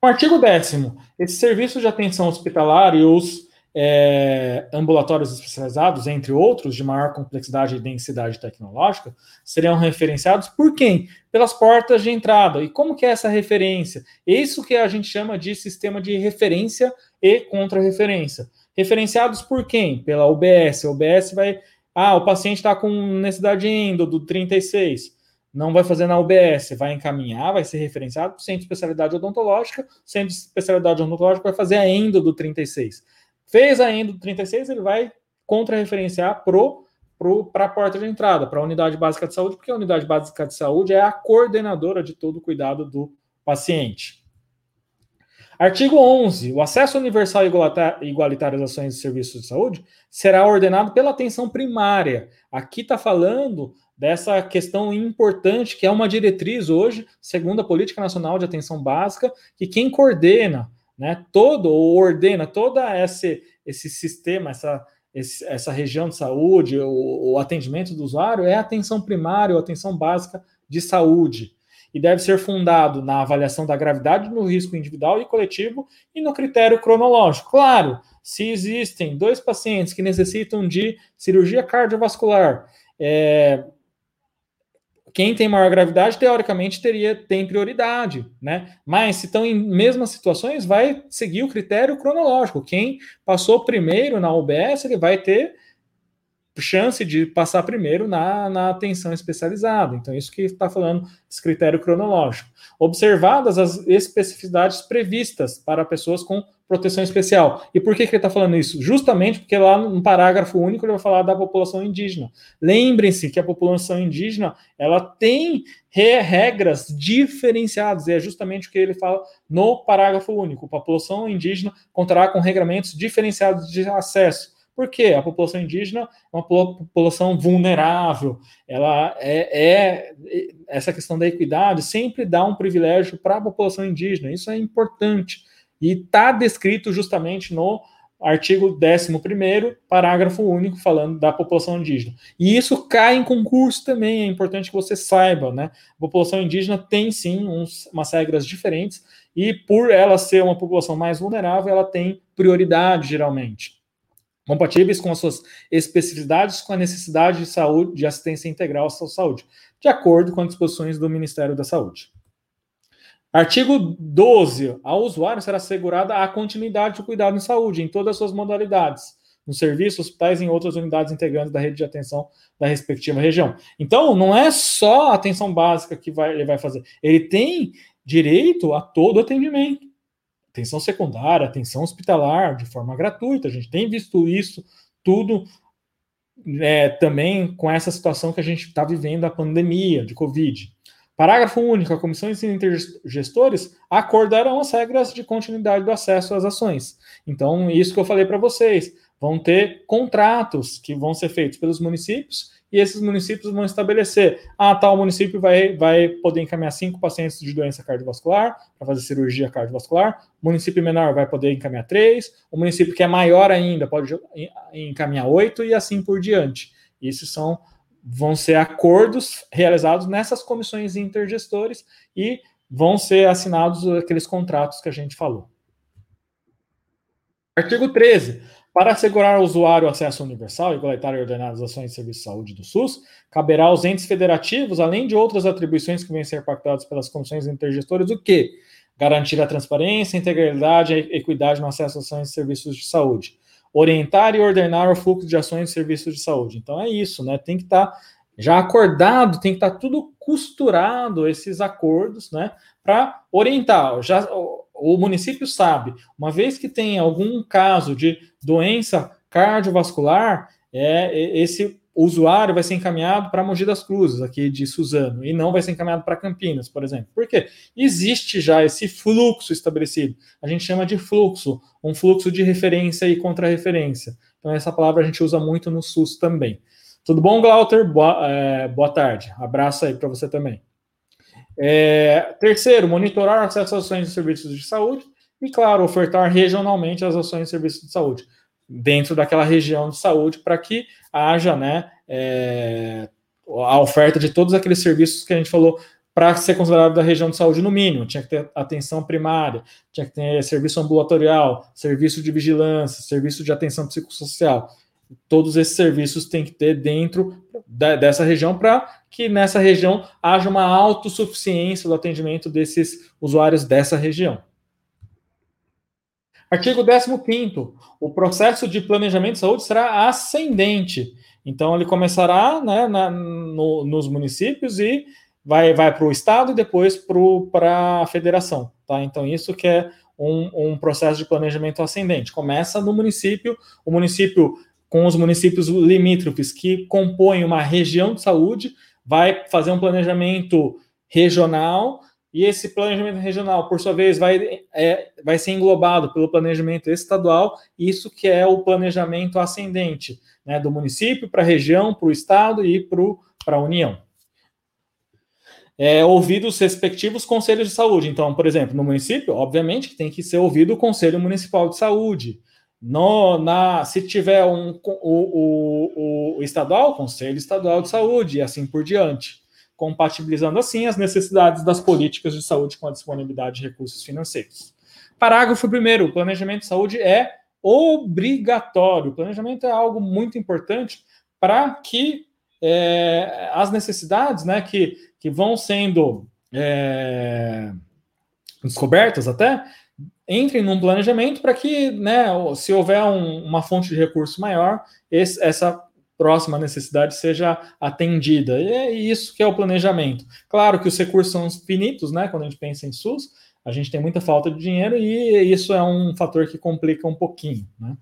Artigo 10 esses serviços de atenção hospitalar e os é, ambulatórios especializados, entre outros, de maior complexidade e densidade tecnológica, seriam referenciados por quem? Pelas portas de entrada. E como que é essa referência? Isso que a gente chama de sistema de referência e contra-referência. Referenciados por quem? Pela UBS. A UBS vai. Ah, o paciente está com necessidade endo do 36 não vai fazer na UBS, vai encaminhar, vai ser referenciado para o centro de especialidade odontológica, o centro de especialidade odontológica vai fazer a endo do 36. Fez a endo do 36, ele vai contra-referenciar para a porta de entrada, para a unidade básica de saúde, porque a unidade básica de saúde é a coordenadora de todo o cuidado do paciente. Artigo 11. O acesso universal e igualitário às ações e serviços de saúde será ordenado pela atenção primária. Aqui está falando dessa questão importante, que é uma diretriz hoje, segundo a Política Nacional de Atenção Básica, que quem coordena né, todo, ou ordena todo esse, esse sistema, essa, esse, essa região de saúde, o, o atendimento do usuário, é atenção primária ou atenção básica de saúde. E deve ser fundado na avaliação da gravidade no risco individual e coletivo e no critério cronológico. Claro, se existem dois pacientes que necessitam de cirurgia cardiovascular, é, quem tem maior gravidade, teoricamente, teria tem prioridade, né? Mas se estão em mesmas situações, vai seguir o critério cronológico. Quem passou primeiro na UBS, ele vai ter chance de passar primeiro na, na atenção especializada. Então, isso que está falando esse critério cronológico. Observadas as especificidades previstas para pessoas com proteção especial. E por que, que ele está falando isso? Justamente porque lá no parágrafo único ele vai falar da população indígena. Lembrem-se que a população indígena ela tem regras diferenciadas, e é justamente o que ele fala no parágrafo único. A população indígena contará com regramentos diferenciados de acesso. Por quê? A população indígena é uma população vulnerável. Ela é, é essa questão da equidade sempre dá um privilégio para a população indígena. Isso é importante. E está descrito justamente no artigo 11, parágrafo único, falando da população indígena. E isso cai em concurso também, é importante que você saiba, né? A população indígena tem sim uns, umas regras diferentes, e por ela ser uma população mais vulnerável, ela tem prioridade, geralmente. compatíveis com as suas especificidades com a necessidade de saúde, de assistência integral à saúde, de acordo com as disposições do Ministério da Saúde. Artigo 12. Ao usuário será assegurada a continuidade do cuidado em saúde em todas as suas modalidades, nos serviços, hospitais e em outras unidades integrantes da rede de atenção da respectiva região. Então, não é só a atenção básica que vai, ele vai fazer. Ele tem direito a todo atendimento. Atenção secundária, atenção hospitalar, de forma gratuita. A gente tem visto isso tudo é, também com essa situação que a gente está vivendo, a pandemia de Covid. Parágrafo único. A comissão de intergestores acordarão as regras de continuidade do acesso às ações. Então, isso que eu falei para vocês vão ter contratos que vão ser feitos pelos municípios e esses municípios vão estabelecer: ah, tal município vai, vai poder encaminhar cinco pacientes de doença cardiovascular para fazer cirurgia cardiovascular, o município menor vai poder encaminhar três, o município que é maior ainda pode encaminhar oito e assim por diante. Isso são vão ser acordos realizados nessas comissões intergestores e vão ser assinados aqueles contratos que a gente falou. Artigo 13. Para assegurar ao usuário acesso universal, igualitário e ordenado às ações de serviço de saúde do SUS, caberá aos entes federativos, além de outras atribuições que vêm ser pactadas pelas comissões intergestoras, o quê? Garantir a transparência, integralidade e equidade no acesso às ações de serviços de saúde. Orientar e ordenar o fluxo de ações de serviços de saúde. Então é isso, né? Tem que estar tá já acordado, tem que estar tá tudo costurado, esses acordos, né? Para orientar. Já, o município sabe, uma vez que tem algum caso de doença cardiovascular, é, esse usuário vai ser encaminhado para Mogi das Cruzes, aqui de Suzano, e não vai ser encaminhado para Campinas, por exemplo. Por quê? Existe já esse fluxo estabelecido. A gente chama de fluxo, um fluxo de referência e contra-referência. Então, essa palavra a gente usa muito no SUS também. Tudo bom, Glauter? Boa, é, boa tarde. Abraço aí para você também. É, terceiro, monitorar acesso às ações de serviços de saúde e, claro, ofertar regionalmente as ações de serviços de saúde dentro daquela região de saúde para que haja né, é, a oferta de todos aqueles serviços que a gente falou para ser considerado da região de saúde no mínimo. Tinha que ter atenção primária, tinha que ter serviço ambulatorial, serviço de vigilância, serviço de atenção psicossocial todos esses serviços têm que ter dentro da, dessa região para que nessa região haja uma autossuficiência do atendimento desses usuários dessa região. Artigo 15. O processo de planejamento de saúde será ascendente. Então, ele começará né, na, no, nos municípios e vai, vai para o Estado e depois para a federação. Tá? Então, isso que é um, um processo de planejamento ascendente. Começa no município, o município com os municípios limítrofes que compõem uma região de saúde, vai fazer um planejamento regional, e esse planejamento regional, por sua vez, vai, é, vai ser englobado pelo planejamento estadual, isso que é o planejamento ascendente, né, do município para a região, para o estado e para a União. É, ouvido os respectivos conselhos de saúde. Então, por exemplo, no município, obviamente que tem que ser ouvido o Conselho Municipal de Saúde. No, na, se tiver um, o, o, o estadual, Conselho Estadual de Saúde, e assim por diante, compatibilizando assim as necessidades das políticas de saúde com a disponibilidade de recursos financeiros. Parágrafo 1. O planejamento de saúde é obrigatório. O planejamento é algo muito importante para que é, as necessidades né, que, que vão sendo é, descobertas até entrem num planejamento para que, né, se houver um, uma fonte de recurso maior, esse, essa próxima necessidade seja atendida. E é isso que é o planejamento. Claro que os recursos são finitos, né? Quando a gente pensa em SUS, a gente tem muita falta de dinheiro e isso é um fator que complica um pouquinho, né?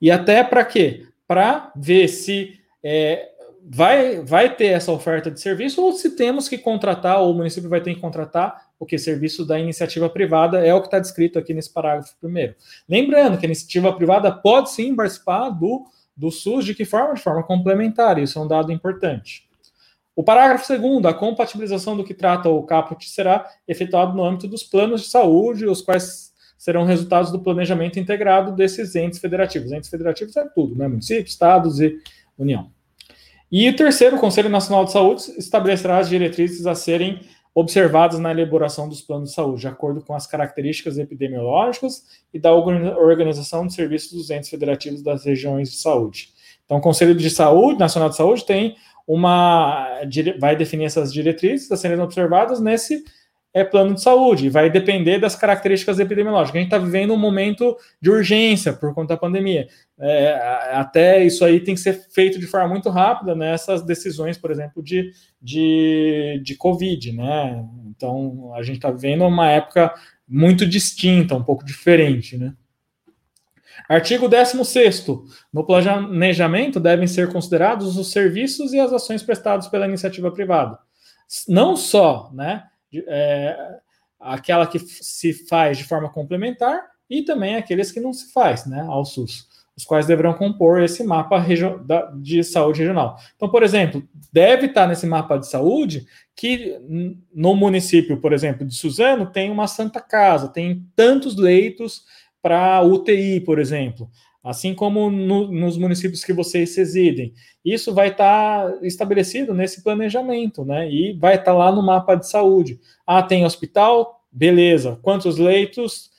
E até para quê? Para ver se é, vai, vai ter essa oferta de serviço ou se temos que contratar, ou o município vai ter que contratar o que serviço da iniciativa privada é o que está descrito aqui nesse parágrafo primeiro. Lembrando que a iniciativa privada pode sim participar do, do SUS de que forma? De forma complementar, isso é um dado importante. O parágrafo segundo, a compatibilização do que trata o caput será efetuado no âmbito dos planos de saúde, os quais serão resultados do planejamento integrado desses entes federativos. Entes federativos é tudo, né? Municípios, estados e União. E o terceiro, o Conselho Nacional de Saúde estabelecerá as diretrizes a serem observadas na elaboração dos planos de saúde, de acordo com as características epidemiológicas e da organização de serviços dos entes federativos das regiões de saúde. Então, o Conselho de Saúde, Nacional de Saúde, tem uma. vai definir essas diretrizes a serem observadas nesse é plano de saúde, vai depender das características epidemiológicas. A gente está vivendo um momento de urgência por conta da pandemia. É, até isso aí tem que ser feito de forma muito rápida nessas decisões, por exemplo, de, de, de Covid, né? Então, a gente está vivendo uma época muito distinta, um pouco diferente, né? Artigo 16. No planejamento devem ser considerados os serviços e as ações prestados pela iniciativa privada. Não só, né? É, aquela que se faz de forma complementar e também aqueles que não se faz, né, ao SUS, os quais deverão compor esse mapa de saúde regional. Então, por exemplo, deve estar nesse mapa de saúde que no município, por exemplo, de Suzano, tem uma Santa Casa, tem tantos leitos para UTI, por exemplo assim como no, nos municípios que vocês residem. Isso vai estar tá estabelecido nesse planejamento, né? E vai estar tá lá no mapa de saúde. Ah, tem hospital? Beleza. Quantos leitos?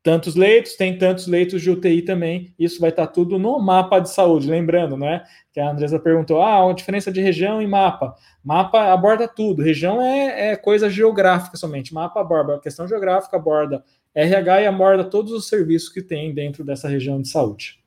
Tantos leitos, tem tantos leitos de UTI também. Isso vai estar tá tudo no mapa de saúde. Lembrando, né? Que a Andresa perguntou: ah, a diferença de região e mapa. Mapa aborda tudo. Região é, é coisa geográfica somente. Mapa aborda a questão geográfica, aborda RH e aborda todos os serviços que tem dentro dessa região de saúde.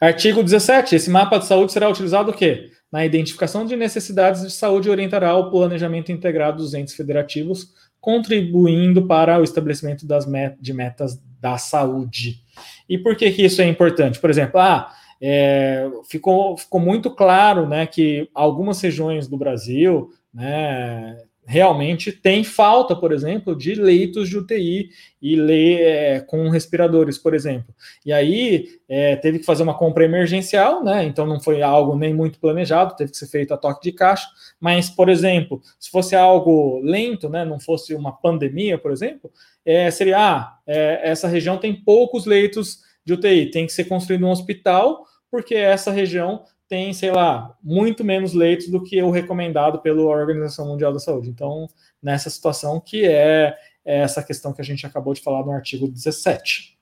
Artigo 17. Esse mapa de saúde será utilizado o quê? Na identificação de necessidades de saúde e orientará o planejamento integrado dos entes federativos, contribuindo para o estabelecimento das met de metas da saúde. E por que, que isso é importante? Por exemplo, ah, é, ficou, ficou muito claro né, que algumas regiões do Brasil né, realmente tem falta, por exemplo, de leitos de UTI e le, é, com respiradores, por exemplo. E aí é, teve que fazer uma compra emergencial, né? Então não foi algo nem muito planejado, teve que ser feito a toque de caixa. Mas, por exemplo, se fosse algo lento, né? Não fosse uma pandemia, por exemplo, é, seria ah, é, essa região tem poucos leitos de UTI, tem que ser construído um hospital porque essa região tem, sei lá, muito menos leitos do que o recomendado pela Organização Mundial da Saúde. Então, nessa situação que é, é essa questão que a gente acabou de falar no artigo 17.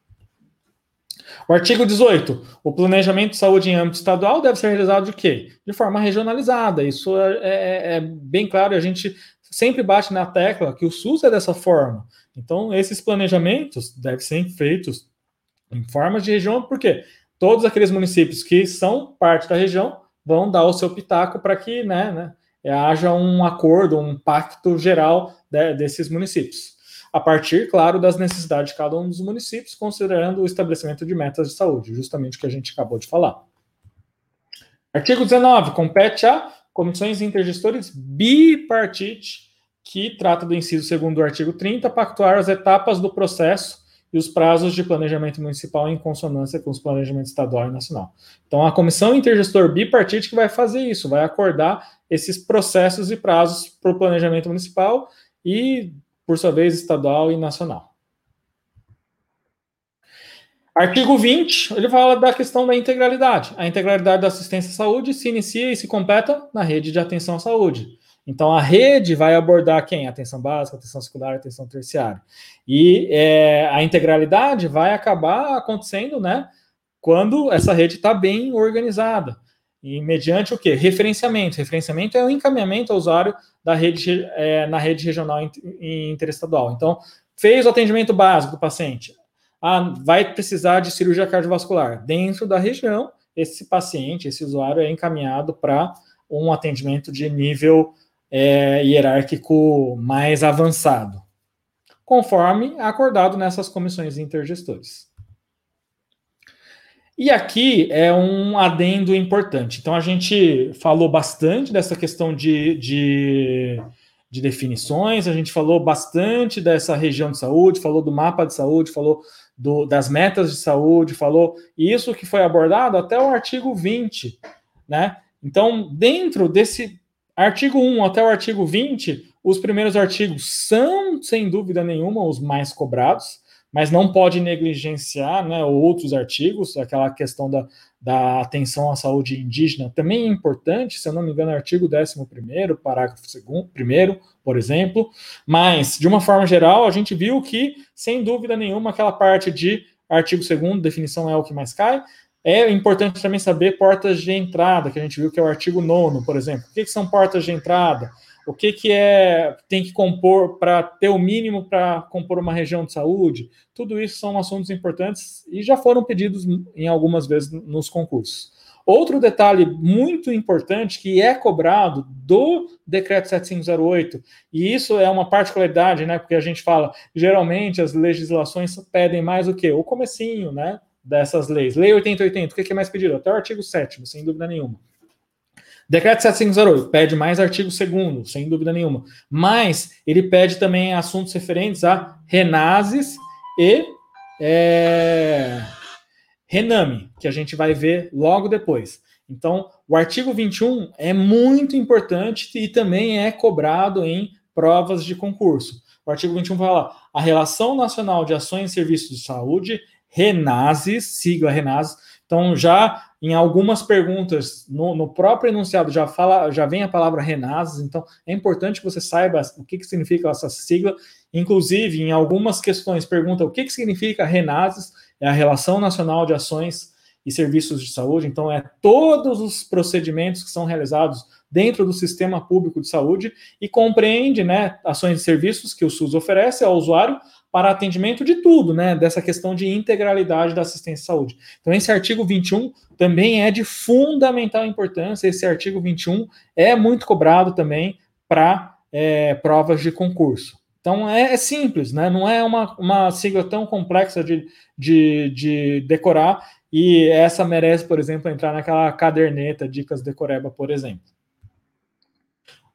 O artigo 18. O planejamento de saúde em âmbito estadual deve ser realizado de quê? De forma regionalizada. Isso é, é, é bem claro, a gente sempre bate na tecla que o SUS é dessa forma. Então, esses planejamentos devem ser feitos em formas de região, por quê? Todos aqueles municípios que são parte da região vão dar o seu pitaco para que né, né, haja um acordo, um pacto geral de, desses municípios. A partir, claro, das necessidades de cada um dos municípios, considerando o estabelecimento de metas de saúde, justamente o que a gente acabou de falar. Artigo 19. Compete a comissões intergestores bipartite, que trata do inciso segundo do artigo 30, pactuar as etapas do processo e os prazos de planejamento municipal em consonância com os planejamentos estadual e nacional. Então, a comissão intergestor bipartite que vai fazer isso, vai acordar esses processos e prazos para o planejamento municipal e, por sua vez, estadual e nacional. Artigo 20, ele fala da questão da integralidade. A integralidade da assistência à saúde se inicia e se completa na rede de atenção à saúde. Então, a rede vai abordar quem? Atenção básica, atenção secundária, atenção terciária. E é, a integralidade vai acabar acontecendo, né? Quando essa rede está bem organizada. E mediante o quê? Referenciamento. Referenciamento é o encaminhamento ao usuário da rede, é, na rede regional e interestadual. Então, fez o atendimento básico do paciente. Ah, vai precisar de cirurgia cardiovascular. Dentro da região, esse paciente, esse usuário é encaminhado para um atendimento de nível é, hierárquico mais avançado, conforme acordado nessas comissões intergestores. E aqui é um adendo importante. Então, a gente falou bastante dessa questão de, de, de, definições, a gente falou bastante dessa região de saúde, falou do mapa de saúde, falou do, das metas de saúde, falou isso que foi abordado até o artigo 20, né? Então, dentro desse Artigo 1 até o artigo 20, os primeiros artigos são, sem dúvida nenhuma, os mais cobrados, mas não pode negligenciar né, outros artigos, aquela questão da, da atenção à saúde indígena também é importante, se eu não me engano, artigo 11, parágrafo 2, por exemplo, mas, de uma forma geral, a gente viu que, sem dúvida nenhuma, aquela parte de artigo 2, definição é o que mais cai. É importante também saber portas de entrada, que a gente viu que é o artigo 9, por exemplo. O que, que são portas de entrada? o que, que é tem que compor para ter o mínimo para compor uma região de saúde. Tudo isso são assuntos importantes e já foram pedidos em algumas vezes nos concursos. Outro detalhe muito importante que é cobrado do decreto 7508, e isso é uma particularidade, né? Porque a gente fala, geralmente as legislações pedem mais o quê? O comecinho, né? Dessas leis. Lei 8080, o que é mais pedido? Até o artigo 7 sem dúvida nenhuma. Decreto 7508 pede mais artigo 2 sem dúvida nenhuma. Mas ele pede também assuntos referentes a Renases e é, Rename, que a gente vai ver logo depois. Então, o artigo 21 é muito importante e também é cobrado em provas de concurso. O artigo 21 fala a Relação Nacional de Ações e Serviços de Saúde, Renases, sigla Renases. Então, já em algumas perguntas, no, no, próprio enunciado já fala, já vem a palavra Renases, então é importante que você saiba o que, que significa essa sigla. Inclusive, em algumas questões pergunta o que, que significa Renases, é a Relação Nacional de Ações e Serviços de Saúde, então é todos os procedimentos que são realizados dentro do sistema público de saúde e compreende né, ações e serviços que o SUS oferece ao usuário para atendimento de tudo, né? Dessa questão de integralidade da assistência à saúde. Então, esse artigo 21 também é de fundamental importância. Esse artigo 21 é muito cobrado também para é, provas de concurso. Então, é, é, simples, né? Não é uma, uma sigla tão complexa de, de, de decorar. E essa merece, por exemplo, entrar naquela caderneta Dicas Decoreba, por exemplo.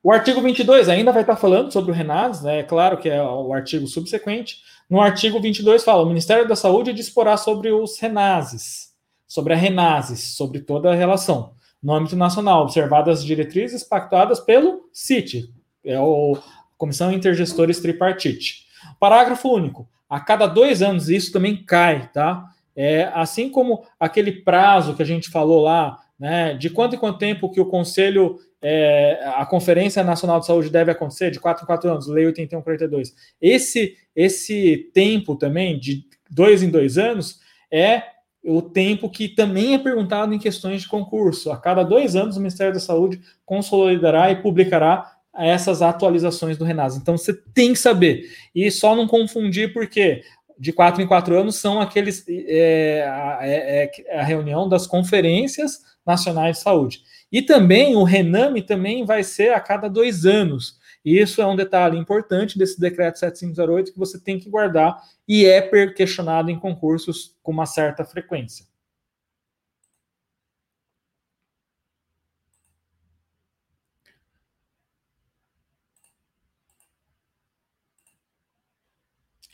O artigo 22 ainda vai estar falando sobre o RENAS, né? É claro que é o artigo subsequente. No artigo 22 fala: o Ministério da Saúde disporá sobre os RENASes, sobre a RENASes, sobre toda a relação. No âmbito nacional, observadas as diretrizes pactuadas pelo CIT, é o Comissão Intergestores Tripartite. Parágrafo único. A cada dois anos, isso também cai, tá? É, assim como aquele prazo que a gente falou lá, né, de quanto em quanto tempo que o Conselho é, a Conferência Nacional de Saúde deve acontecer de 4 em 4 anos, Lei 8142. Esse, esse tempo também, de dois em dois anos, é o tempo que também é perguntado em questões de concurso. A cada dois anos, o Ministério da Saúde consolidará e publicará essas atualizações do Renas. Então, você tem que saber. E só não confundir, porque de quatro em quatro anos são aqueles. É, é, é a reunião das conferências nacionais de saúde. E também o Rename também vai ser a cada dois anos. Isso é um detalhe importante desse decreto 7508 que você tem que guardar e é questionado em concursos com uma certa frequência.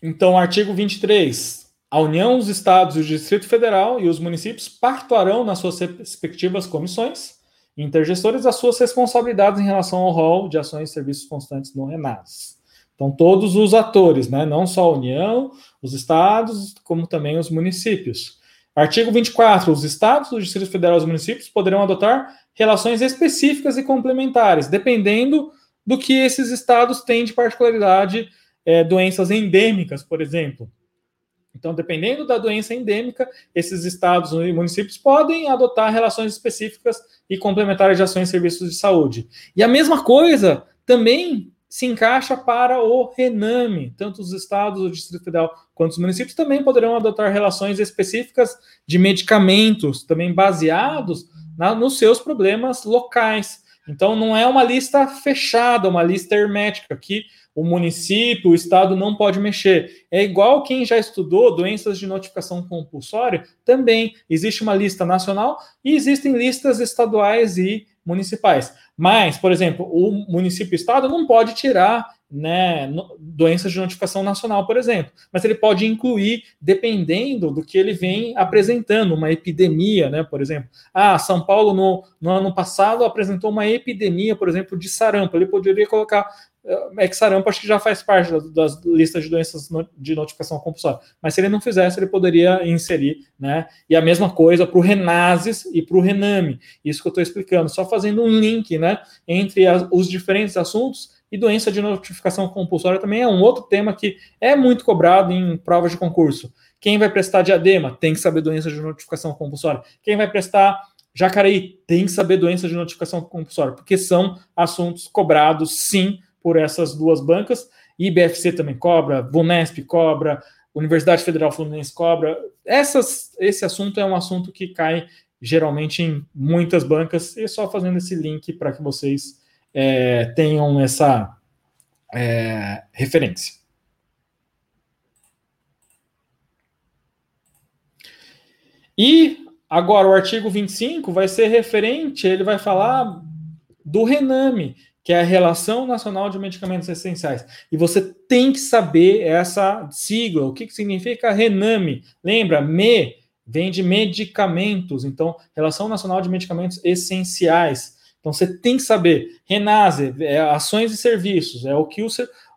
Então, artigo 23. A União, os Estados, o Distrito Federal e os municípios pactuarão nas suas respectivas comissões intergestores as suas responsabilidades em relação ao rol de ações e serviços constantes no RENAS. Então, todos os atores, né, não só a União, os estados, como também os municípios. Artigo 24. Os estados, o Distrito Federal e os municípios poderão adotar relações específicas e complementares, dependendo do que esses estados têm de particularidade, é, doenças endêmicas, por exemplo. Então, dependendo da doença endêmica, esses estados e municípios podem adotar relações específicas e complementares de ações e serviços de saúde. E a mesma coisa também se encaixa para o RENAME. Tanto os estados, o Distrito Federal, quanto os municípios também poderão adotar relações específicas de medicamentos, também baseados na, nos seus problemas locais. Então, não é uma lista fechada, uma lista hermética que o município, o estado não pode mexer. É igual quem já estudou doenças de notificação compulsória, também existe uma lista nacional e existem listas estaduais e municipais. Mas, por exemplo, o município e estado não pode tirar né, doenças de notificação nacional, por exemplo. Mas ele pode incluir, dependendo do que ele vem apresentando, uma epidemia, né, por exemplo. Ah, São Paulo no, no ano passado apresentou uma epidemia, por exemplo, de sarampo. Ele poderia colocar é que sarampo acho que já faz parte das listas de doenças de notificação compulsória. Mas se ele não fizesse, ele poderia inserir, né? E a mesma coisa para o Renases e para o Rename. Isso que eu estou explicando, só fazendo um link, né, entre as, os diferentes assuntos. E doença de notificação compulsória também é um outro tema que é muito cobrado em provas de concurso. Quem vai prestar diadema tem que saber doença de notificação compulsória. Quem vai prestar Jacareí tem que saber doença de notificação compulsória, porque são assuntos cobrados, sim, por essas duas bancas. IBFC também cobra, Vunesp cobra, Universidade Federal Fluminense cobra. Essas, esse assunto é um assunto que cai geralmente em muitas bancas, e só fazendo esse link para que vocês é, tenham essa é, referência. E agora o artigo 25 vai ser referente, ele vai falar do Rename, que é a Relação Nacional de Medicamentos Essenciais. E você tem que saber essa sigla, o que, que significa Rename. Lembra, ME vem de medicamentos, então, Relação Nacional de Medicamentos Essenciais. Então, você tem que saber. Renase, é ações e serviços, é o que o,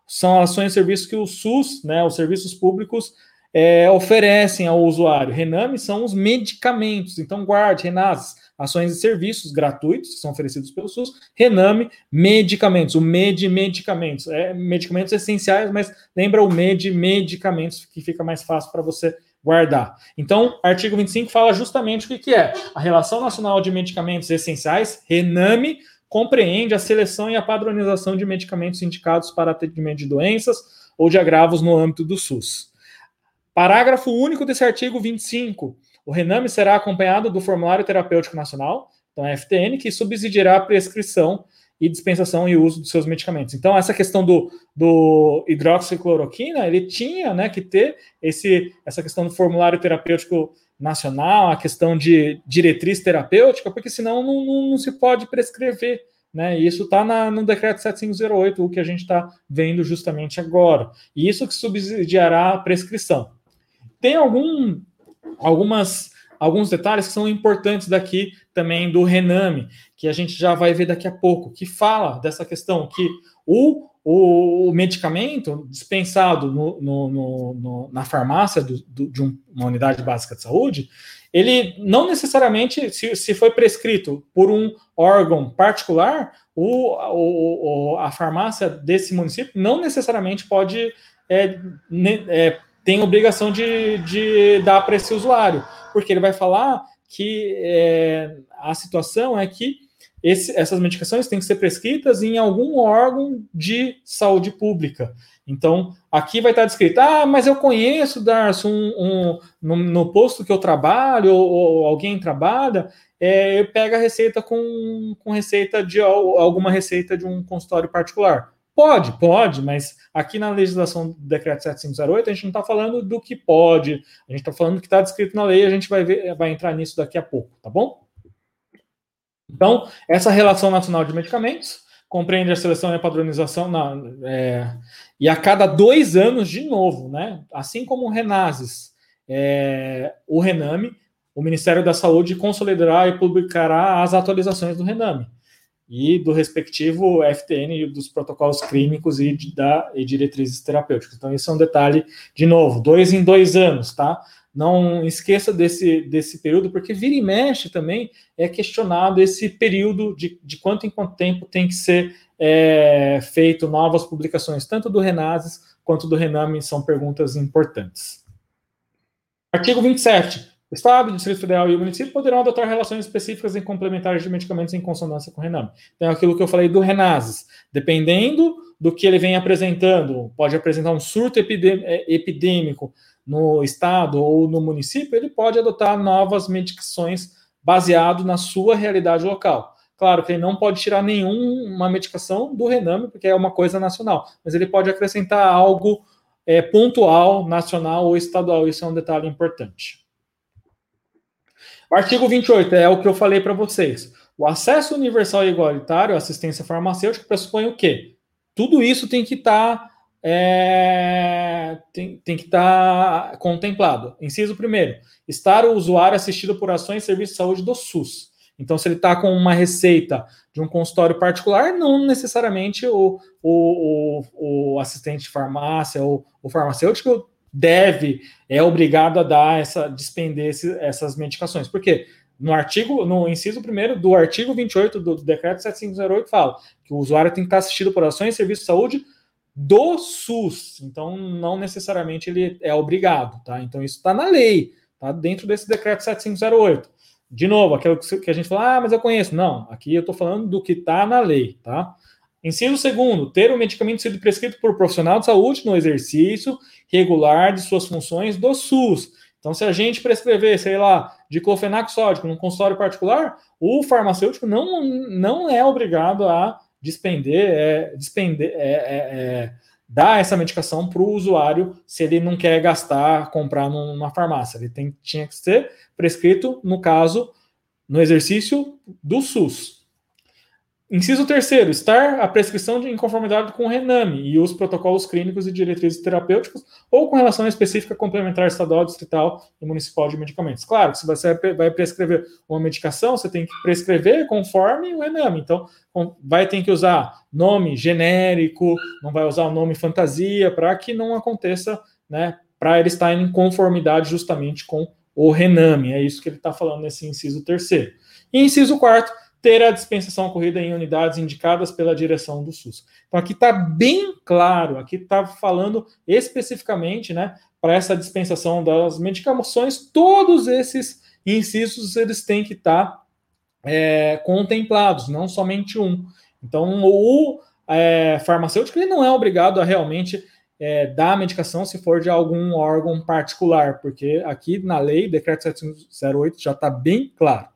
são ações e serviços que o SUS, né, os serviços públicos, é, oferecem ao usuário. Rename são os medicamentos, então guarde, Renase ações e serviços gratuitos que são oferecidos pelo SUS, Rename, medicamentos, o MED medicamentos, é medicamentos essenciais, mas lembra o MED medicamentos, que fica mais fácil para você guardar. Então, artigo 25 fala justamente o que, que é. A Relação Nacional de Medicamentos Essenciais, Rename, compreende a seleção e a padronização de medicamentos indicados para atendimento de doenças ou de agravos no âmbito do SUS. Parágrafo único desse artigo 25 o Rename será acompanhado do Formulário Terapêutico Nacional, então é FTN, que subsidiará a prescrição e dispensação e uso dos seus medicamentos. Então, essa questão do, do hidroxicloroquina, ele tinha né, que ter esse, essa questão do formulário terapêutico nacional, a questão de diretriz terapêutica, porque senão não, não, não se pode prescrever. Né? E isso está no decreto 7508, o que a gente está vendo justamente agora. E isso que subsidiará a prescrição. Tem algum algumas alguns detalhes que são importantes daqui também do Rename, que a gente já vai ver daqui a pouco, que fala dessa questão que o, o, o medicamento dispensado no, no, no, na farmácia do, do, de uma unidade básica de saúde, ele não necessariamente, se, se foi prescrito por um órgão particular, o, o, a farmácia desse município não necessariamente pode é, é, tem obrigação de, de dar para esse usuário, porque ele vai falar que é, a situação é que esse, essas medicações têm que ser prescritas em algum órgão de saúde pública. Então, aqui vai estar descrito: ah, mas eu conheço, Darcy, um, um no, no, posto que eu trabalho, ou, ou alguém trabalha, é, eu pego a receita com, com receita de alguma receita de um consultório particular. Pode, pode, mas aqui na legislação do decreto 7508 a gente não está falando do que pode, a gente está falando do que está descrito na lei, a gente vai ver, vai entrar nisso daqui a pouco, tá bom? Então, essa relação nacional de medicamentos compreende a seleção e a padronização na, é, e a cada dois anos de novo, né? Assim como o Renases, é, o Rename, o Ministério da Saúde consolidará e publicará as atualizações do Rename e do respectivo FTN dos protocolos clínicos e, da, e diretrizes terapêuticas. Então, isso é um detalhe, de novo, dois em dois anos, tá? Não esqueça desse, desse período, porque vira e mexe também é questionado esse período de, de quanto em quanto tempo tem que ser é, feito novas publicações, tanto do Renases quanto do Rename, são perguntas importantes. Artigo 27. O Estado, o Distrito Federal e o município poderão adotar relações específicas e complementares de medicamentos em consonância com o Rename. Então, aquilo que eu falei do Renases. Dependendo do que ele vem apresentando, pode apresentar um surto é, epidêmico no Estado ou no município, ele pode adotar novas medicações baseado na sua realidade local. Claro que ele não pode tirar nenhuma medicação do Rename, porque é uma coisa nacional, mas ele pode acrescentar algo é, pontual, nacional ou estadual. Isso é um detalhe importante. Artigo 28 é o que eu falei para vocês. O acesso universal e igualitário à assistência farmacêutica pressupõe o quê? Tudo isso tem que estar tá, é, tem, tem que estar tá contemplado. Inciso primeiro, estar o usuário assistido por ações e serviços de saúde do SUS. Então, se ele está com uma receita de um consultório particular, não necessariamente o, o, o, o assistente de farmácia ou o farmacêutico deve, é obrigado a dar essa, despender esse, essas medicações. Por quê? No artigo, no inciso primeiro do artigo 28 do decreto 7508 fala que o usuário tem que estar assistido por ações e serviços de saúde do SUS. Então, não necessariamente ele é obrigado, tá? Então, isso está na lei, tá? Dentro desse decreto 7508. De novo, aquilo que a gente fala, ah, mas eu conheço. Não, aqui eu estou falando do que está na lei, tá? Inciso segundo, ter o medicamento sido prescrito por profissional de saúde no exercício regular de suas funções do SUS. Então, se a gente prescrever, sei lá, diclofenac sódico num consultório particular, o farmacêutico não, não é obrigado a despender, é, despender é, é, é dar essa medicação para o usuário se ele não quer gastar, comprar numa farmácia. Ele tem, tinha que ser prescrito, no caso, no exercício do SUS. Inciso terceiro, estar a prescrição de inconformidade com o RENAME e os protocolos clínicos e diretrizes terapêuticos ou com relação específica complementar estadual, distrital e municipal de medicamentos. Claro, se você vai prescrever uma medicação, você tem que prescrever conforme o RENAME. Então, vai ter que usar nome genérico, não vai usar o nome fantasia, para que não aconteça, né, para ele estar em conformidade justamente com o RENAME. É isso que ele está falando nesse inciso terceiro. E inciso quarto, ter a dispensação ocorrida em unidades indicadas pela direção do SUS. Então aqui está bem claro, aqui está falando especificamente, né, para essa dispensação das medicações, todos esses incisos eles têm que estar tá, é, contemplados, não somente um. Então o é, farmacêutico ele não é obrigado a realmente é, dar a medicação se for de algum órgão particular, porque aqui na lei, decreto 708, já está bem claro.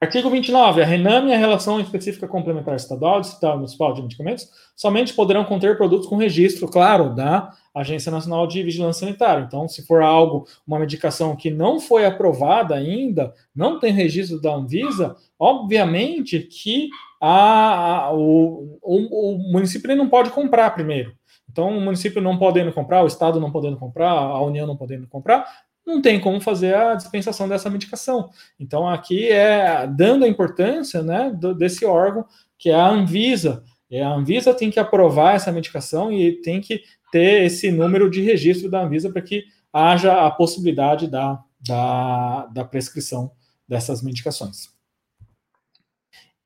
Artigo 29. A RENAM e a Relação Específica Complementar Estadual, Distrital e Municipal de Medicamentos somente poderão conter produtos com registro, claro, da Agência Nacional de Vigilância Sanitária. Então, se for algo, uma medicação que não foi aprovada ainda, não tem registro da Anvisa, obviamente que a, a o, o, o município não pode comprar primeiro. Então, o município não podendo comprar, o Estado não podendo comprar, a União não podendo comprar, não tem como fazer a dispensação dessa medicação. Então, aqui é dando a importância né, desse órgão, que é a Anvisa. E a Anvisa tem que aprovar essa medicação e tem que ter esse número de registro da Anvisa para que haja a possibilidade da, da, da prescrição dessas medicações.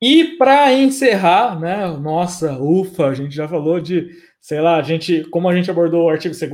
E para encerrar, né, nossa, ufa, a gente já falou de, sei lá, a gente, como a gente abordou o artigo 2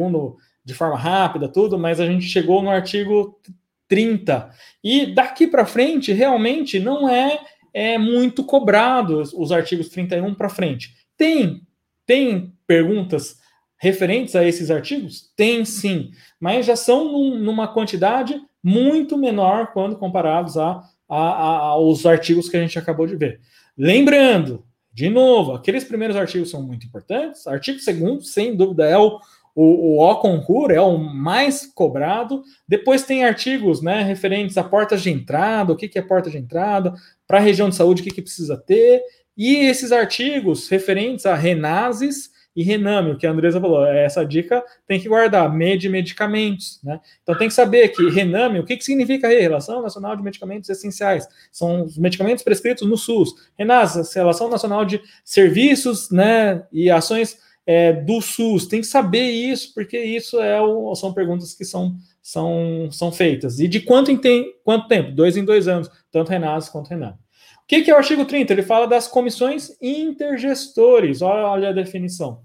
de forma rápida, tudo, mas a gente chegou no artigo 30. E daqui para frente, realmente, não é, é muito cobrado os artigos 31 para frente. Tem, tem perguntas referentes a esses artigos? Tem sim, mas já são num, numa quantidade muito menor quando comparados a, a, a, aos artigos que a gente acabou de ver. Lembrando, de novo, aqueles primeiros artigos são muito importantes. Artigo 2 sem dúvida, é o, o, o O-Concur é o mais cobrado. Depois tem artigos né, referentes a portas de entrada, o que, que é porta de entrada, para a região de saúde, o que, que precisa ter. E esses artigos referentes a renases e rename, o que a Andresa falou, é essa dica tem que guardar, de medicamentos, né? Então tem que saber que rename, o que, que significa aí? Relação Nacional de Medicamentos Essenciais, são os medicamentos prescritos no SUS. Renas, Relação Nacional de Serviços, né, e ações é, do SUS. Tem que saber isso, porque isso é o, são perguntas que são, são, são feitas. E de quanto em tem, quanto tempo? Dois em dois anos, tanto Renas quanto Renan. O que, que é o artigo 30? Ele fala das comissões intergestores. Olha, olha a definição.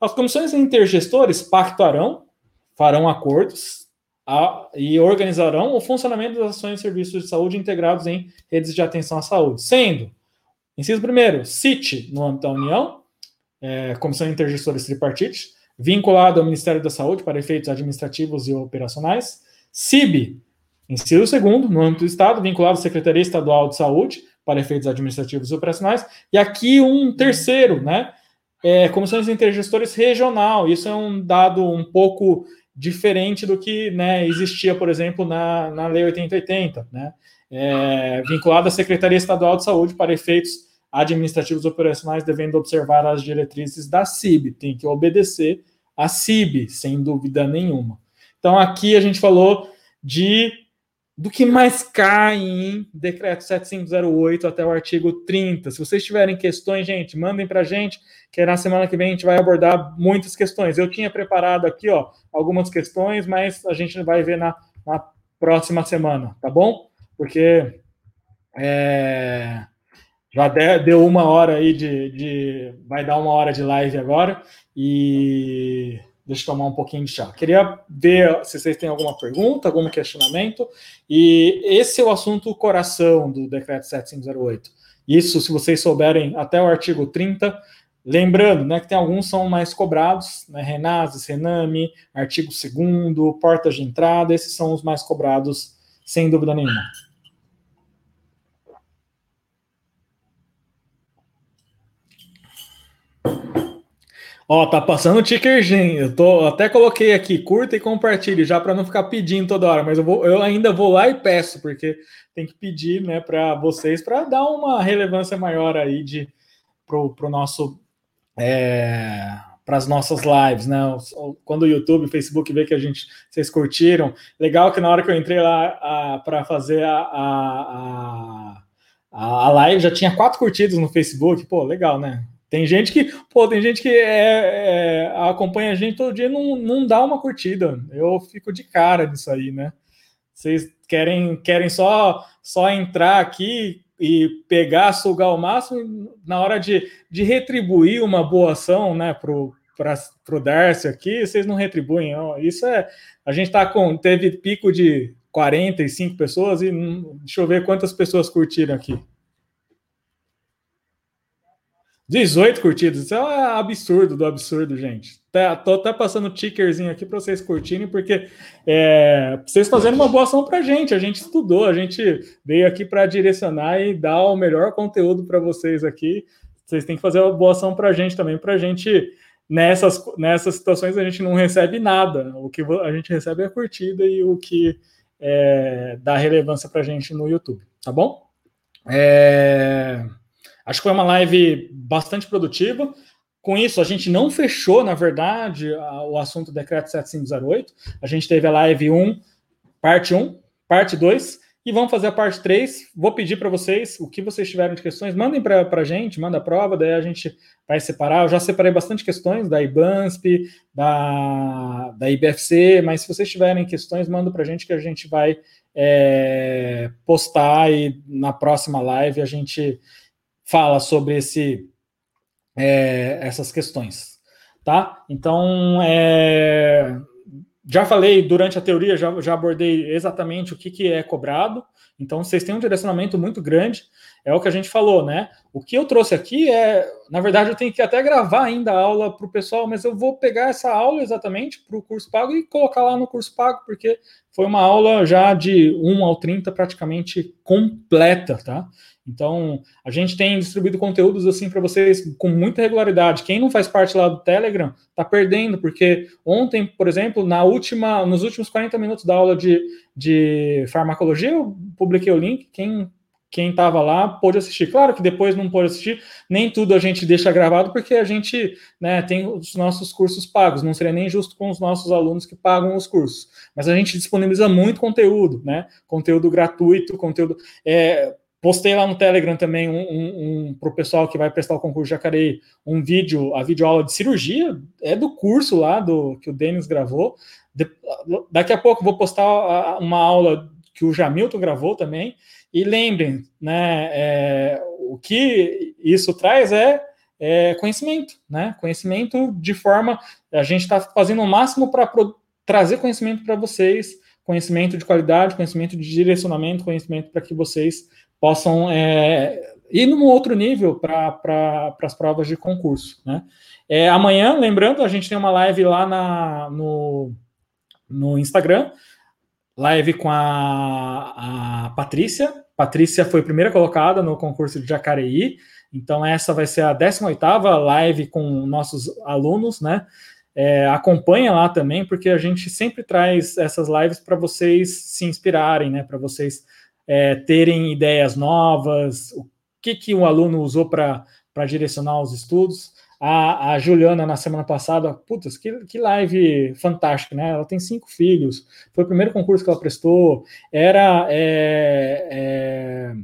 As comissões intergestores pactuarão, farão acordos a, e organizarão o funcionamento das ações e serviços de saúde integrados em redes de atenção à saúde, sendo, inciso primeiro, CIT no âmbito da União, é, Comissão Intergestores Tripartite, vinculado ao Ministério da Saúde para efeitos administrativos e operacionais, CIB, inciso segundo, no âmbito do Estado, vinculado à Secretaria Estadual de Saúde para efeitos administrativos e operacionais, e aqui um terceiro, né, é, comissões intergestores regional, isso é um dado um pouco diferente do que né, existia, por exemplo, na, na Lei 8080, né, é, vinculado à Secretaria Estadual de Saúde para efeitos administrativos operacionais devendo observar as diretrizes da CIB, tem que obedecer a CIB, sem dúvida nenhuma. Então, aqui a gente falou de do que mais cai em decreto 7508 até o artigo 30. Se vocês tiverem questões, gente, mandem para a gente, que na semana que vem a gente vai abordar muitas questões. Eu tinha preparado aqui, ó, algumas questões, mas a gente vai ver na, na próxima semana, tá bom? Porque é, já deu uma hora aí de, de, Vai dar uma hora de live agora e Deixa eu tomar um pouquinho de chá. Queria ver se vocês têm alguma pergunta, algum questionamento. E esse é o assunto coração do decreto 7508. Isso, se vocês souberem até o artigo 30, lembrando né, que tem alguns são mais cobrados, né, Rename, artigo 2 portas de entrada, esses são os mais cobrados, sem dúvida nenhuma. Ó, tá passando o tickerzinho. Eu tô até coloquei aqui, curta e compartilhe já para não ficar pedindo toda hora, mas eu, vou, eu ainda vou lá e peço, porque tem que pedir, né, para vocês para dar uma relevância maior aí de pro, pro nosso é, para as nossas lives, né? Quando o YouTube, o Facebook vê que a gente vocês curtiram, legal que na hora que eu entrei lá para fazer a, a, a, a live já tinha quatro curtidas no Facebook, pô, legal, né? Tem gente que, pô, tem gente que é, é, acompanha a gente todo dia e não, não dá uma curtida. Eu fico de cara nisso aí, né? Vocês querem, querem só, só entrar aqui e pegar, sugar o máximo, na hora de, de retribuir uma boa ação, né, pro, para o Darcy aqui, vocês não retribuem. Isso é. A gente tá com. Teve pico de 45 pessoas e deixa eu ver quantas pessoas curtiram aqui. 18 curtidas, isso é absurdo do absurdo, gente. Tá, tô até passando tickerzinho aqui para vocês curtirem, porque é, vocês fazendo uma boa ação para a gente. A gente estudou, a gente veio aqui para direcionar e dar o melhor conteúdo para vocês aqui. Vocês têm que fazer uma boa ação para a gente também, para a gente, nessas, nessas situações, a gente não recebe nada. O que a gente recebe é a curtida e o que é, dá relevância para a gente no YouTube, tá bom? É. Acho que foi uma live bastante produtiva. Com isso, a gente não fechou, na verdade, o assunto do decreto 7508. A gente teve a live 1, parte 1, parte 2, e vamos fazer a parte 3. Vou pedir para vocês, o que vocês tiverem de questões, mandem para a gente, manda a prova, daí a gente vai separar. Eu já separei bastante questões da IBANSP, da, da IBFC, mas se vocês tiverem questões, manda para a gente que a gente vai é, postar e na próxima live a gente fala sobre esse, é, essas questões, tá? Então, é, já falei durante a teoria, já, já abordei exatamente o que, que é cobrado, então vocês têm um direcionamento muito grande, é o que a gente falou, né? O que eu trouxe aqui é, na verdade, eu tenho que até gravar ainda a aula para o pessoal, mas eu vou pegar essa aula exatamente para o curso pago e colocar lá no curso pago, porque foi uma aula já de 1 ao 30 praticamente completa, tá? Então, a gente tem distribuído conteúdos assim para vocês com muita regularidade. Quem não faz parte lá do Telegram está perdendo, porque ontem, por exemplo, na última, nos últimos 40 minutos da aula de, de farmacologia, eu publiquei o link. Quem quem estava lá pôde assistir. Claro que depois não pôde assistir, nem tudo a gente deixa gravado, porque a gente né, tem os nossos cursos pagos, não seria nem justo com os nossos alunos que pagam os cursos. Mas a gente disponibiliza muito conteúdo, né? Conteúdo gratuito, conteúdo. É, Postei lá no Telegram também um, um, um para o pessoal que vai prestar o concurso Jacareí, um vídeo, a videoaula de cirurgia, é do curso lá do que o Denis gravou. De, daqui a pouco vou postar uma aula que o Jamilton gravou também. E lembrem, né, é, o que isso traz é, é, conhecimento, né? Conhecimento de forma. A gente está fazendo o máximo para trazer conhecimento para vocês, conhecimento de qualidade, conhecimento de direcionamento, conhecimento para que vocês possam é, ir num outro nível para pra, as provas de concurso. Né? É, amanhã, lembrando, a gente tem uma live lá na, no, no Instagram, live com a, a Patrícia. Patrícia foi primeira colocada no concurso de Jacareí, então essa vai ser a 18ª live com nossos alunos, né? É, acompanha lá também, porque a gente sempre traz essas lives para vocês se inspirarem, né? Para vocês é, terem ideias novas, o que, que o aluno usou para direcionar os estudos. A, a Juliana, na semana passada, putz, que, que live fantástica, né? Ela tem cinco filhos, foi o primeiro concurso que ela prestou, era. É, é,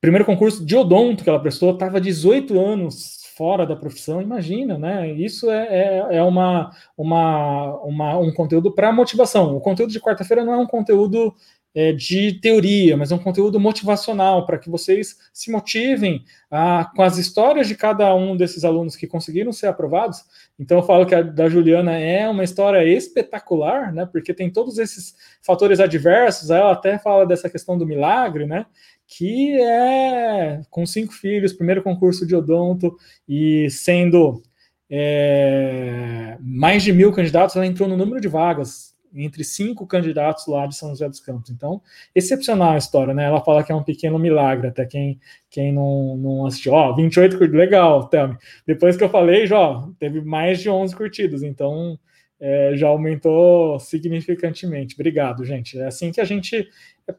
primeiro concurso de odonto que ela prestou, estava 18 anos fora da profissão, imagina, né? Isso é, é, é uma, uma, uma, um conteúdo para motivação. O conteúdo de quarta-feira não é um conteúdo é, de teoria, mas é um conteúdo motivacional para que vocês se motivem a, com as histórias de cada um desses alunos que conseguiram ser aprovados. Então, eu falo que a da Juliana é uma história espetacular, né? Porque tem todos esses fatores adversos. Ela até fala dessa questão do milagre, né? Que é com cinco filhos, primeiro concurso de odonto e sendo é, mais de mil candidatos, ela entrou no número de vagas entre cinco candidatos lá de São José dos Campos. Então, excepcional a história, né? Ela fala que é um pequeno milagre, até quem, quem não, não assistiu. Ó, 28 curtidas, legal, Thelmy. Depois que eu falei, já teve mais de 11 curtidas, então é, já aumentou significantemente. Obrigado, gente. É assim que a gente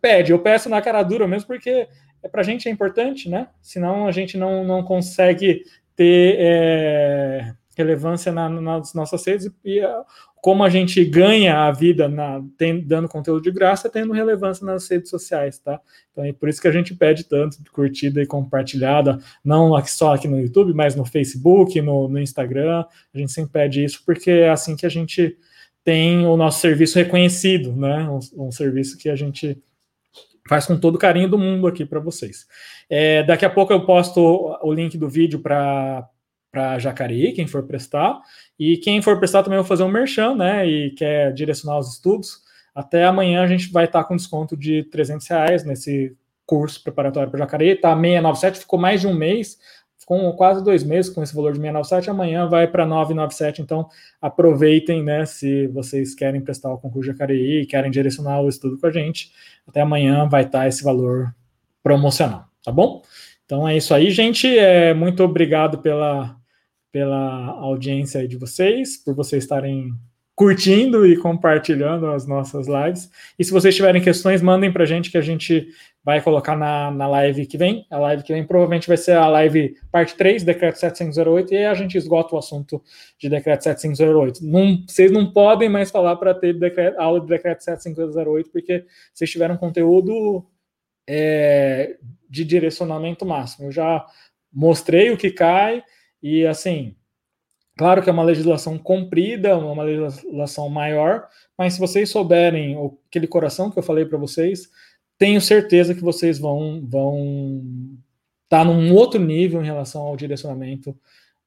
pede. Eu peço na cara dura mesmo, porque é, para a gente é importante, né? Senão a gente não, não consegue ter é, relevância na, nas nossas redes e, e como a gente ganha a vida na, tem, dando conteúdo de graça, tendo relevância nas redes sociais, tá? Então é por isso que a gente pede tanto de curtida e compartilhada, não só aqui no YouTube, mas no Facebook, no, no Instagram. A gente sempre pede isso porque é assim que a gente tem o nosso serviço reconhecido, né? Um, um serviço que a gente faz com todo o carinho do mundo aqui para vocês. É, daqui a pouco eu posto o link do vídeo para para Jacareí, quem for prestar. E quem for prestar também vou fazer um merchan, né? E quer direcionar os estudos. Até amanhã a gente vai estar com desconto de 300 reais nesse curso preparatório para Jacareí. Tá 697, ficou mais de um mês, ficou quase dois meses com esse valor de 697. Amanhã vai para 997. Então aproveitem, né? Se vocês querem prestar o concurso Jacareí e querem direcionar o estudo com a gente. Até amanhã vai estar esse valor promocional, tá bom? Então é isso aí, gente. É, muito obrigado pela pela audiência de vocês, por vocês estarem curtindo e compartilhando as nossas lives. E se vocês tiverem questões, mandem para a gente que a gente vai colocar na, na live que vem. A live que vem provavelmente vai ser a live parte 3, decreto 7508, e aí a gente esgota o assunto de decreto 7508. Não, vocês não podem mais falar para ter decreto, aula de decreto 7508, porque vocês tiveram conteúdo é, de direcionamento máximo. Eu já mostrei o que cai, e assim, claro que é uma legislação comprida, uma legislação maior, mas se vocês souberem aquele coração que eu falei para vocês, tenho certeza que vocês vão vão estar tá num outro nível em relação ao direcionamento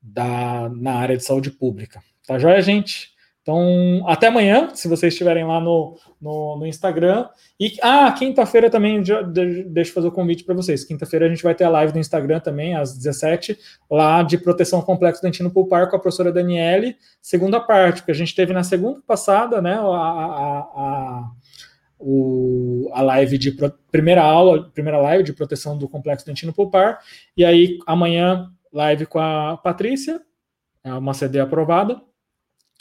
da, na área de saúde pública. Tá joia, gente? Então, até amanhã, se vocês estiverem lá no, no, no Instagram. E, ah, quinta-feira também, já, deixa eu fazer o convite para vocês. Quinta-feira a gente vai ter a live no Instagram também, às 17 lá de proteção complexo dentino pulpar com a professora Daniele, segunda parte, que a gente teve na segunda passada, né, a, a, a, o, a live de primeira aula, primeira live de proteção do complexo dentino pulpar, e aí amanhã live com a Patrícia, é uma CD aprovada,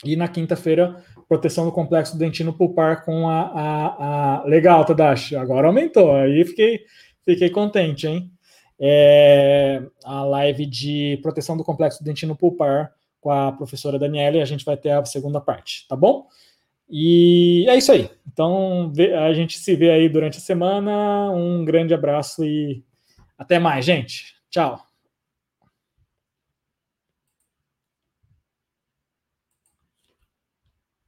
e na quinta-feira, proteção do complexo dentino pulpar com a, a, a... Legal, Tadashi, agora aumentou. Aí fiquei, fiquei contente, hein? É, a live de proteção do complexo dentino pulpar com a professora Daniela e a gente vai ter a segunda parte, tá bom? E é isso aí. Então, a gente se vê aí durante a semana. Um grande abraço e até mais, gente. Tchau.